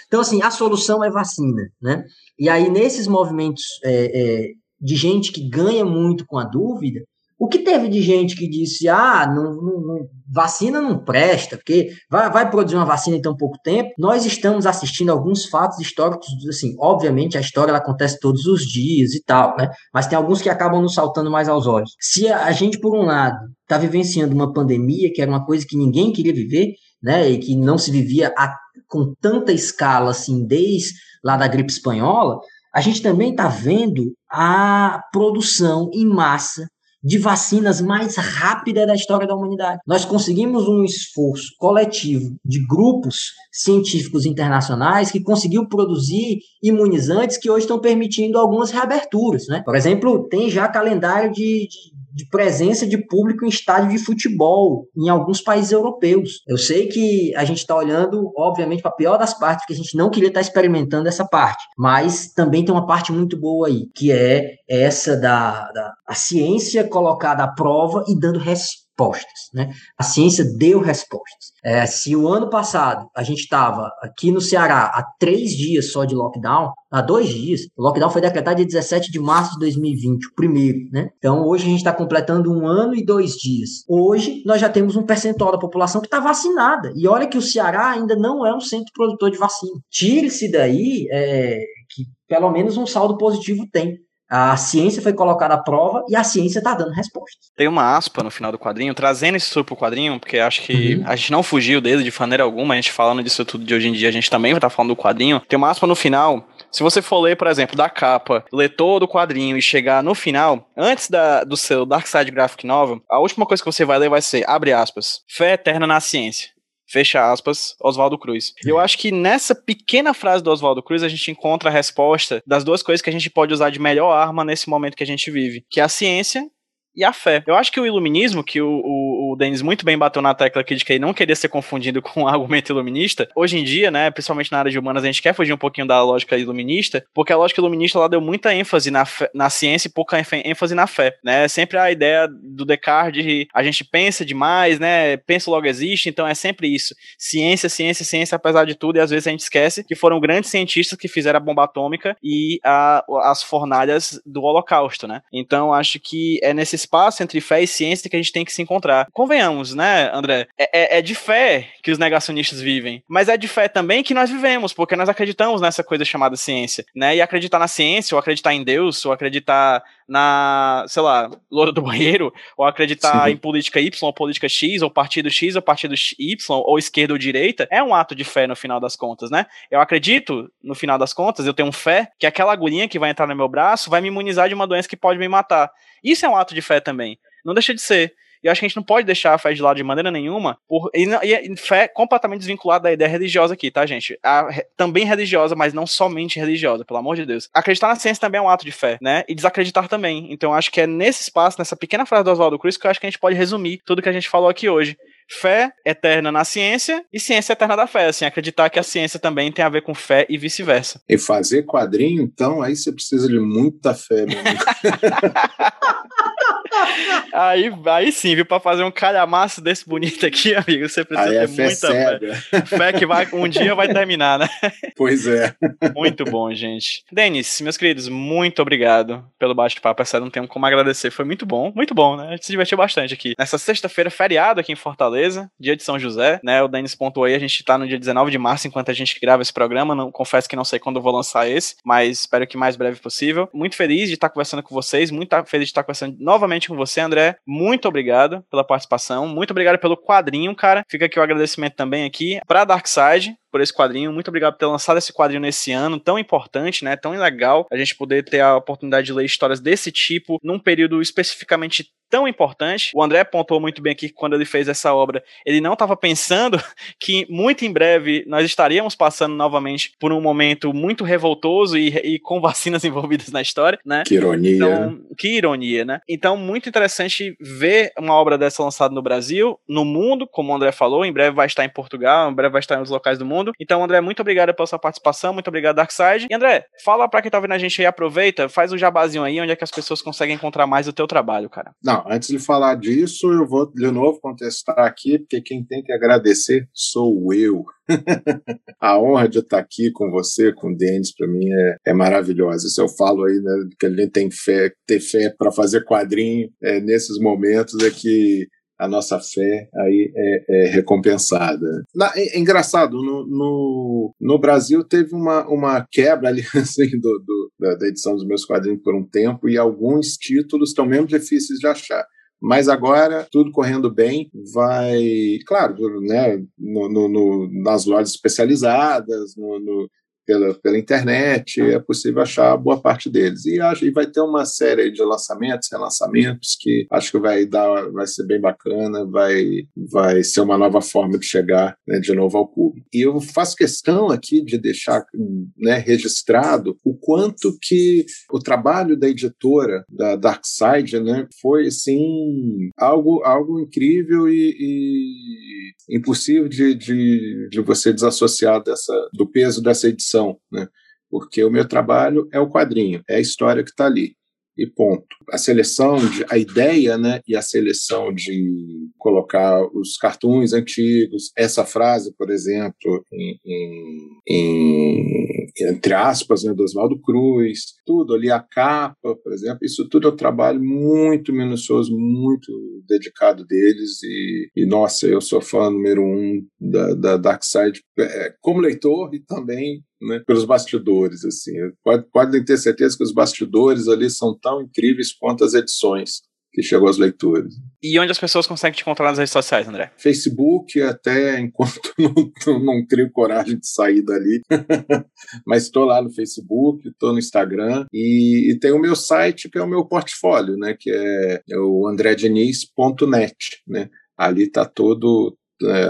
C: Então, assim, a solução é vacina, né? E aí, nesses movimentos é, é, de gente que ganha muito com a dúvida, o que teve de gente que disse, ah, não, não, não, vacina não presta, porque vai, vai produzir uma vacina em tão pouco tempo. Nós estamos assistindo alguns fatos históricos, assim, obviamente a história ela acontece todos os dias e tal, né? Mas tem alguns que acabam nos saltando mais aos olhos. Se a, a gente, por um lado, está vivenciando uma pandemia, que era uma coisa que ninguém queria viver, né? E que não se vivia a, com tanta escala, assim, desde lá da gripe espanhola, a gente também está vendo a produção em massa de vacinas mais rápida da história da humanidade. Nós conseguimos um esforço coletivo de grupos científicos internacionais que conseguiu produzir imunizantes que hoje estão permitindo algumas reaberturas. Né? Por exemplo, tem já calendário de, de de presença de público em estádio de futebol em alguns países europeus. Eu sei que a gente está olhando, obviamente, para a pior das partes, porque a gente não queria estar tá experimentando essa parte, mas também tem uma parte muito boa aí, que é essa da, da a ciência colocada à prova e dando resposta respostas, né? A ciência deu respostas. É, se o ano passado a gente estava aqui no Ceará há três dias só de lockdown, há dois dias, o lockdown foi decretado dia 17 de março de 2020, o primeiro, né? Então hoje a gente está completando um ano e dois dias. Hoje nós já temos um percentual da população que está vacinada. E olha que o Ceará ainda não é um centro produtor de vacina. Tire-se daí é, que pelo menos um saldo positivo tem. A ciência foi colocada à prova e a ciência está dando respostas.
B: Tem uma aspa no final do quadrinho, trazendo isso para o quadrinho, porque acho que uhum. a gente não fugiu dele de maneira alguma, a gente falando disso tudo de hoje em dia, a gente também vai estar tá falando do quadrinho. Tem uma aspa no final, se você for ler, por exemplo, da capa, ler todo o quadrinho e chegar no final, antes da, do seu Dark Side Graphic Novel, a última coisa que você vai ler vai ser, abre aspas, fé eterna na ciência. Fecha aspas, Oswaldo Cruz. Eu acho que nessa pequena frase do Oswaldo Cruz a gente encontra a resposta das duas coisas que a gente pode usar de melhor arma nesse momento que a gente vive, que é a ciência e a fé. Eu acho que o iluminismo, que o, o, o Denis muito bem bateu na tecla aqui de que ele não queria ser confundido [laughs] com o argumento iluminista, hoje em dia, né, principalmente na área de humanas, a gente quer fugir um pouquinho da lógica iluminista, porque a lógica iluminista ela deu muita ênfase na, na ciência e pouca ênfase na fé, né? Sempre a ideia do Descartes de a gente pensa demais, né? Pensa logo existe, então é sempre isso. Ciência, ciência, ciência, apesar de tudo, e às vezes a gente esquece que foram grandes cientistas que fizeram a bomba atômica e a, as fornalhas do Holocausto, né? Então acho que é nesse espaço entre fé e ciência que a gente tem que se encontrar. Convenhamos, né, André? É, é, é, de fé que os negacionistas vivem, mas é de fé também que nós vivemos, porque nós acreditamos nessa coisa chamada ciência, né? E acreditar na ciência, ou acreditar em Deus, ou acreditar na, sei lá, loura do banheiro, ou acreditar Sim. em política Y, ou política X, ou partido X, ou partido Y, ou esquerda ou direita, é um ato de fé no final das contas, né? Eu acredito, no final das contas, eu tenho fé que aquela agulhinha que vai entrar no meu braço vai me imunizar de uma doença que pode me matar. Isso é um ato de fé também. Não deixa de ser. Eu acho que a gente não pode deixar a fé de lado de maneira nenhuma, por, e, e fé completamente desvinculada da ideia religiosa aqui, tá, gente? A, também religiosa, mas não somente religiosa, pelo amor de Deus. Acreditar na ciência também é um ato de fé, né? E desacreditar também. Então acho que é nesse espaço, nessa pequena frase do Oswaldo Cruz, que eu acho que a gente pode resumir tudo que a gente falou aqui hoje fé eterna na ciência e ciência eterna da fé, assim, acreditar que a ciência também tem a ver com fé e vice-versa.
E: E fazer quadrinho, então, aí você precisa de muita fé, meu amigo. [laughs]
B: aí, aí sim, viu? Pra fazer um calhamaço desse bonito aqui, amigo, você precisa
E: aí
B: é ter muita fé. Fé que vai, um dia vai terminar, né?
E: Pois é.
B: Muito bom, gente. Denis, meus queridos, muito obrigado pelo bate-papo. Essa não tenho como agradecer. Foi muito bom, muito bom, né? A gente se divertiu bastante aqui. Nessa sexta-feira, feriado aqui em Fortaleza, dia de São José, né? O Denis pontuou aí, a gente tá no dia 19 de março, enquanto a gente grava esse programa. Não, confesso que não sei quando eu vou lançar esse, mas espero que mais breve possível. Muito feliz de estar conversando com vocês, muito feliz de estar conversando novamente com você, André. Muito obrigado pela participação, muito obrigado pelo quadrinho, cara. Fica aqui o agradecimento também aqui para Darkseid, por esse quadrinho. Muito obrigado por ter lançado esse quadrinho nesse ano tão importante, né? Tão legal a gente poder ter a oportunidade de ler histórias desse tipo num período especificamente tão importante. O André pontuou muito bem aqui que quando ele fez essa obra, ele não estava pensando [laughs] que muito em breve nós estaríamos passando novamente por um momento muito revoltoso e, e com vacinas [laughs] envolvidas na história, né?
E: Que ironia.
B: Então, que ironia, né? Então, muito interessante ver uma obra dessa lançada no Brasil, no mundo, como o André falou, em breve vai estar em Portugal, em breve vai estar em outros locais do mundo. Então, André, muito obrigado pela sua participação, muito obrigado, Darkseid. E André, fala para quem tá vendo a gente aí, aproveita, faz um jabazinho aí, onde é que as pessoas conseguem encontrar mais o teu trabalho, cara.
E: Não, antes de falar disso, eu vou de novo contestar aqui, porque quem tem que agradecer sou eu. [laughs] a honra de estar aqui com você, com o Denis, para mim é, é maravilhosa. Se eu falo aí né, que a gente tem fé, ter fé para fazer quadrinho é, nesses momentos é que a nossa fé aí é, é recompensada. Na, é, é, engraçado, no, no, no, Brasil teve uma, uma quebra ali [laughs] assim, do, do da, da, edição dos meus quadrinhos por um tempo e alguns títulos estão mesmo difíceis de achar. Mas agora, tudo correndo bem, vai, claro, né, no, no, nas lojas especializadas, no, pela, pela internet, é possível achar boa parte deles. E, acho, e vai ter uma série de lançamentos, relançamentos, que acho que vai dar, vai ser bem bacana, vai, vai ser uma nova forma de chegar né, de novo ao público. E eu faço questão aqui de deixar né, registrado o quanto que o trabalho da editora, da Darkside, né, foi assim, algo, algo incrível e, e impossível de, de, de você desassociar dessa, do peso dessa edição né? porque o meu trabalho é o quadrinho, é a história que está ali. e ponto. A seleção, de, a ideia né, e a seleção de colocar os cartoons antigos, essa frase, por exemplo, em, em, em, entre aspas, né, do Oswaldo Cruz, tudo ali, a capa, por exemplo, isso tudo é um trabalho muito minucioso, muito dedicado deles e, e nossa, eu sou fã número um da, da Dark Side é, como leitor e também né, pelos bastidores. Assim. Pode, podem ter certeza que os bastidores ali são tão incríveis quanto as edições que chegou aos leitores.
B: E onde as pessoas conseguem te encontrar nas redes sociais, André?
E: Facebook, até enquanto [laughs] não, não crio coragem de sair dali. [laughs] Mas estou lá no Facebook, estou no Instagram e, e tem o meu site, que é o meu portfólio, né? Que é, é o andredeniz.net, né? Ali está todo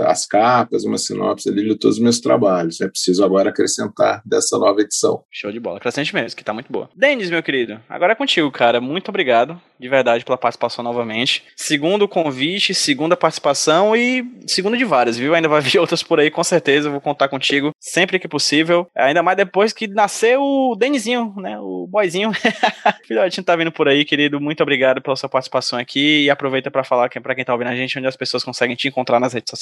E: as capas, uma sinopse ali de todos os meus trabalhos. É preciso agora acrescentar dessa nova edição.
B: Show de bola. Crescente mesmo, que tá muito boa. Denis, meu querido, agora é contigo, cara. Muito obrigado, de verdade, pela participação novamente. Segundo convite, segunda participação e segunda de várias, viu? Ainda vai vir [laughs] outras por aí, com certeza. Eu vou contar contigo sempre que possível. Ainda mais depois que nasceu o Denizinho, né? O boyzinho. [laughs] Filhotinho tá vindo por aí, querido. Muito obrigado pela sua participação aqui. E aproveita para falar para quem tá ouvindo a gente onde as pessoas conseguem te encontrar nas redes sociais.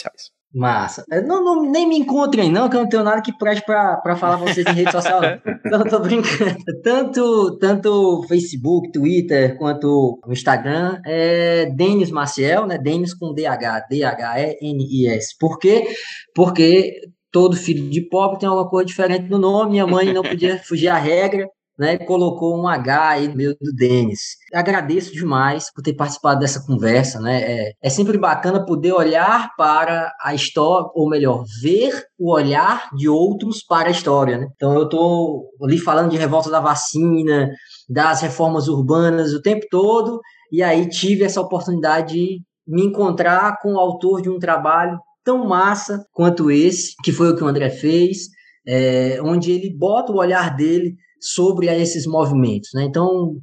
C: Massa. É, não, não, nem me encontrem, não, que eu não tenho nada que preste para falar pra vocês em rede social. Não. [laughs] não, tô brincando. Tanto, tanto Facebook, Twitter, quanto o Instagram é Denis Maciel, né? Denis com DH, D-H-E-N-I-S. Por quê? Porque todo filho de pobre tem alguma coisa diferente no nome, minha mãe não podia fugir à regra, né, colocou um H aí no meio do Denis. Agradeço demais por ter participado dessa conversa, né? É, é, sempre bacana poder olhar para a história, ou melhor, ver o olhar de outros para a história, né? Então eu estou ali falando de revolta da vacina, das reformas urbanas o tempo todo, e aí tive essa oportunidade de me encontrar com o autor de um trabalho tão massa quanto esse, que foi o que o André fez, é, onde ele bota o olhar dele sobre esses movimentos. Né? Então,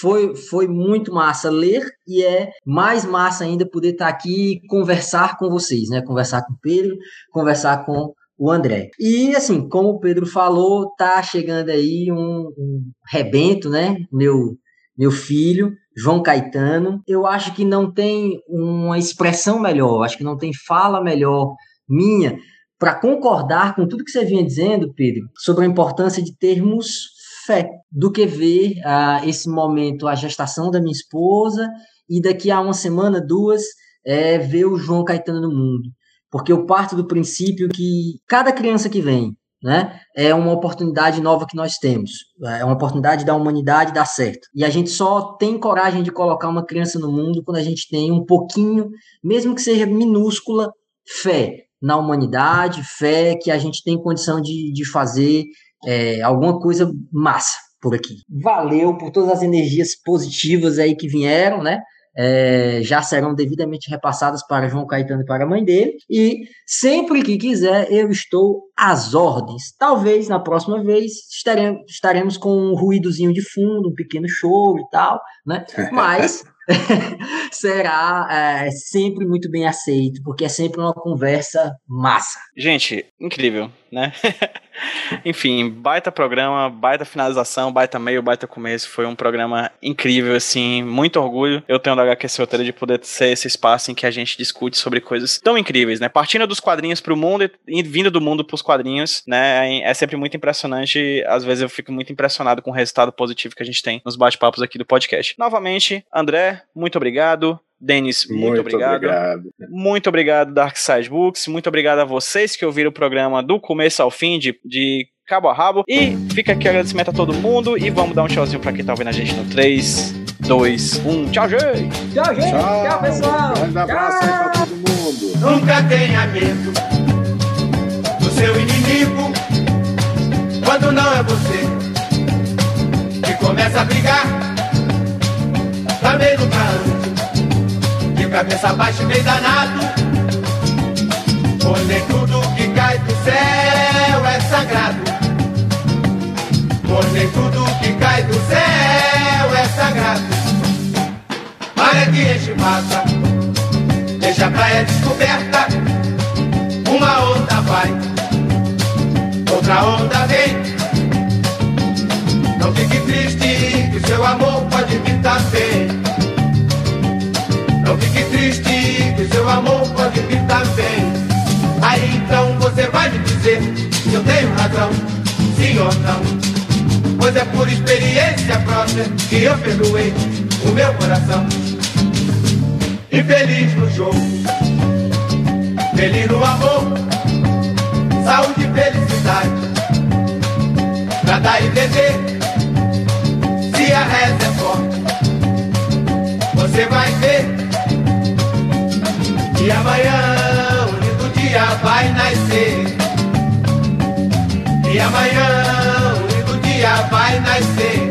C: foi, foi muito massa ler e é mais massa ainda poder estar aqui e conversar com vocês, né? Conversar com o Pedro, conversar com o André. E assim, como o Pedro falou, tá chegando aí um, um rebento, né? Meu, meu filho, João Caetano. Eu acho que não tem uma expressão melhor, acho que não tem fala melhor minha para concordar com tudo que você vinha dizendo, Pedro, sobre a importância de termos fé, do que ver uh, esse momento, a gestação da minha esposa, e daqui a uma semana, duas, é, ver o João Caetano no mundo. Porque eu parto do princípio que cada criança que vem, né, é uma oportunidade nova que nós temos. É uma oportunidade da humanidade dar certo. E a gente só tem coragem de colocar uma criança no mundo quando a gente tem um pouquinho, mesmo que seja minúscula, fé na humanidade, fé que a gente tem condição de, de fazer é, alguma coisa massa por aqui. Valeu por todas as energias positivas aí que vieram, né? É, já serão devidamente repassadas para João Caetano e para a mãe dele. E sempre que quiser, eu estou às ordens. Talvez na próxima vez estaremos, estaremos com um ruídozinho de fundo, um pequeno show e tal, né? [laughs] Mas [laughs] será é, sempre muito bem aceito, porque é sempre uma conversa massa.
B: Gente, incrível, né? [laughs] Enfim, baita programa, baita finalização, baita meio, baita começo. Foi um programa incrível, assim, muito orgulho. Eu tenho da HQ Roteiro de poder ser esse espaço em que a gente discute sobre coisas tão incríveis, né? Partindo dos quadrinhos para o mundo e vindo do mundo para os quadrinhos, né? É sempre muito impressionante. Às vezes eu fico muito impressionado com o resultado positivo que a gente tem nos bate-papos aqui do podcast. Novamente, André, muito obrigado. Denis, muito, muito obrigado. obrigado. Muito obrigado, Dark Side Books. Muito obrigado a vocês que ouviram o programa do começo ao fim, de, de cabo a rabo. E fica aqui o agradecimento a todo mundo. E vamos dar um tchauzinho pra quem tá ouvindo a gente no 3, 2, 1. Tchau, gente!
C: Tchau, gente! Tchau, Tchau pessoal! Um
E: grande abraço Tchau. aí pra todo mundo.
F: Nunca tenha medo do seu inimigo quando não é você que começa a brigar. Tá meio pra cabeça baixa e bem danado. Pois nem tudo que cai do céu é sagrado. Pois nem tudo que cai do céu é sagrado. Maré que enche massa, deixa a praia descoberta. Uma onda vai, outra onda vem. Não fique triste que seu amor pode vir também. Triste, que seu amor pode vir também. Aí então você vai me dizer se eu tenho razão, sim ou não. Pois é por experiência própria que eu perdoei o meu coração. Infeliz no jogo, feliz no amor, saúde e felicidade. Pra dar e vender, se a reza é forte, você vai ver. E amanhã o lindo dia vai nascer. E amanhã o lindo dia vai nascer.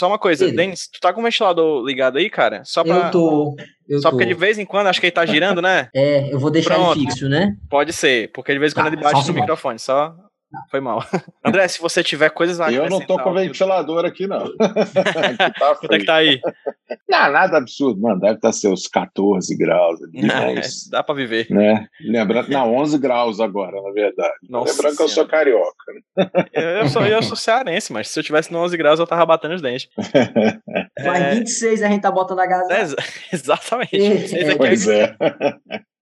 B: Só uma coisa,
C: Pedro.
B: Denis, tu tá com o ventilador ligado aí, cara? Só pra.
C: Eu tô. Eu
B: Só
C: tô.
B: porque de vez em quando, acho que ele tá girando, né?
C: É, eu vou deixar
B: Pronto.
C: ele fixo, né?
B: Pode ser, porque de vez em quando
C: Tá,
B: ele bate no microfone, só. Foi mal. [laughs] André, se você tiver coisas a
D: Eu não tô com ventilador aqui, não. [laughs] Aqui tá
B: Quanto é que tá aí?
D: Não, nada absurdo, mano. Deve estar seus 14 graus ali, mas,
B: Dá pra viver.
D: né? Lembrando, não, 11 graus agora, na verdade.
B: Nossa
D: Lembrando que eu sou
B: Senhora.
D: carioca. né?
B: Eu, eu sou, eu sou cearense, mas se eu tivesse no 11 graus eu tava batendo os dentes.
C: Vai
B: É,
C: 26 a gente tá botando a gás.
B: é, exa- [laughs] exatamente.
C: É,
B: aqui-
D: Pois é.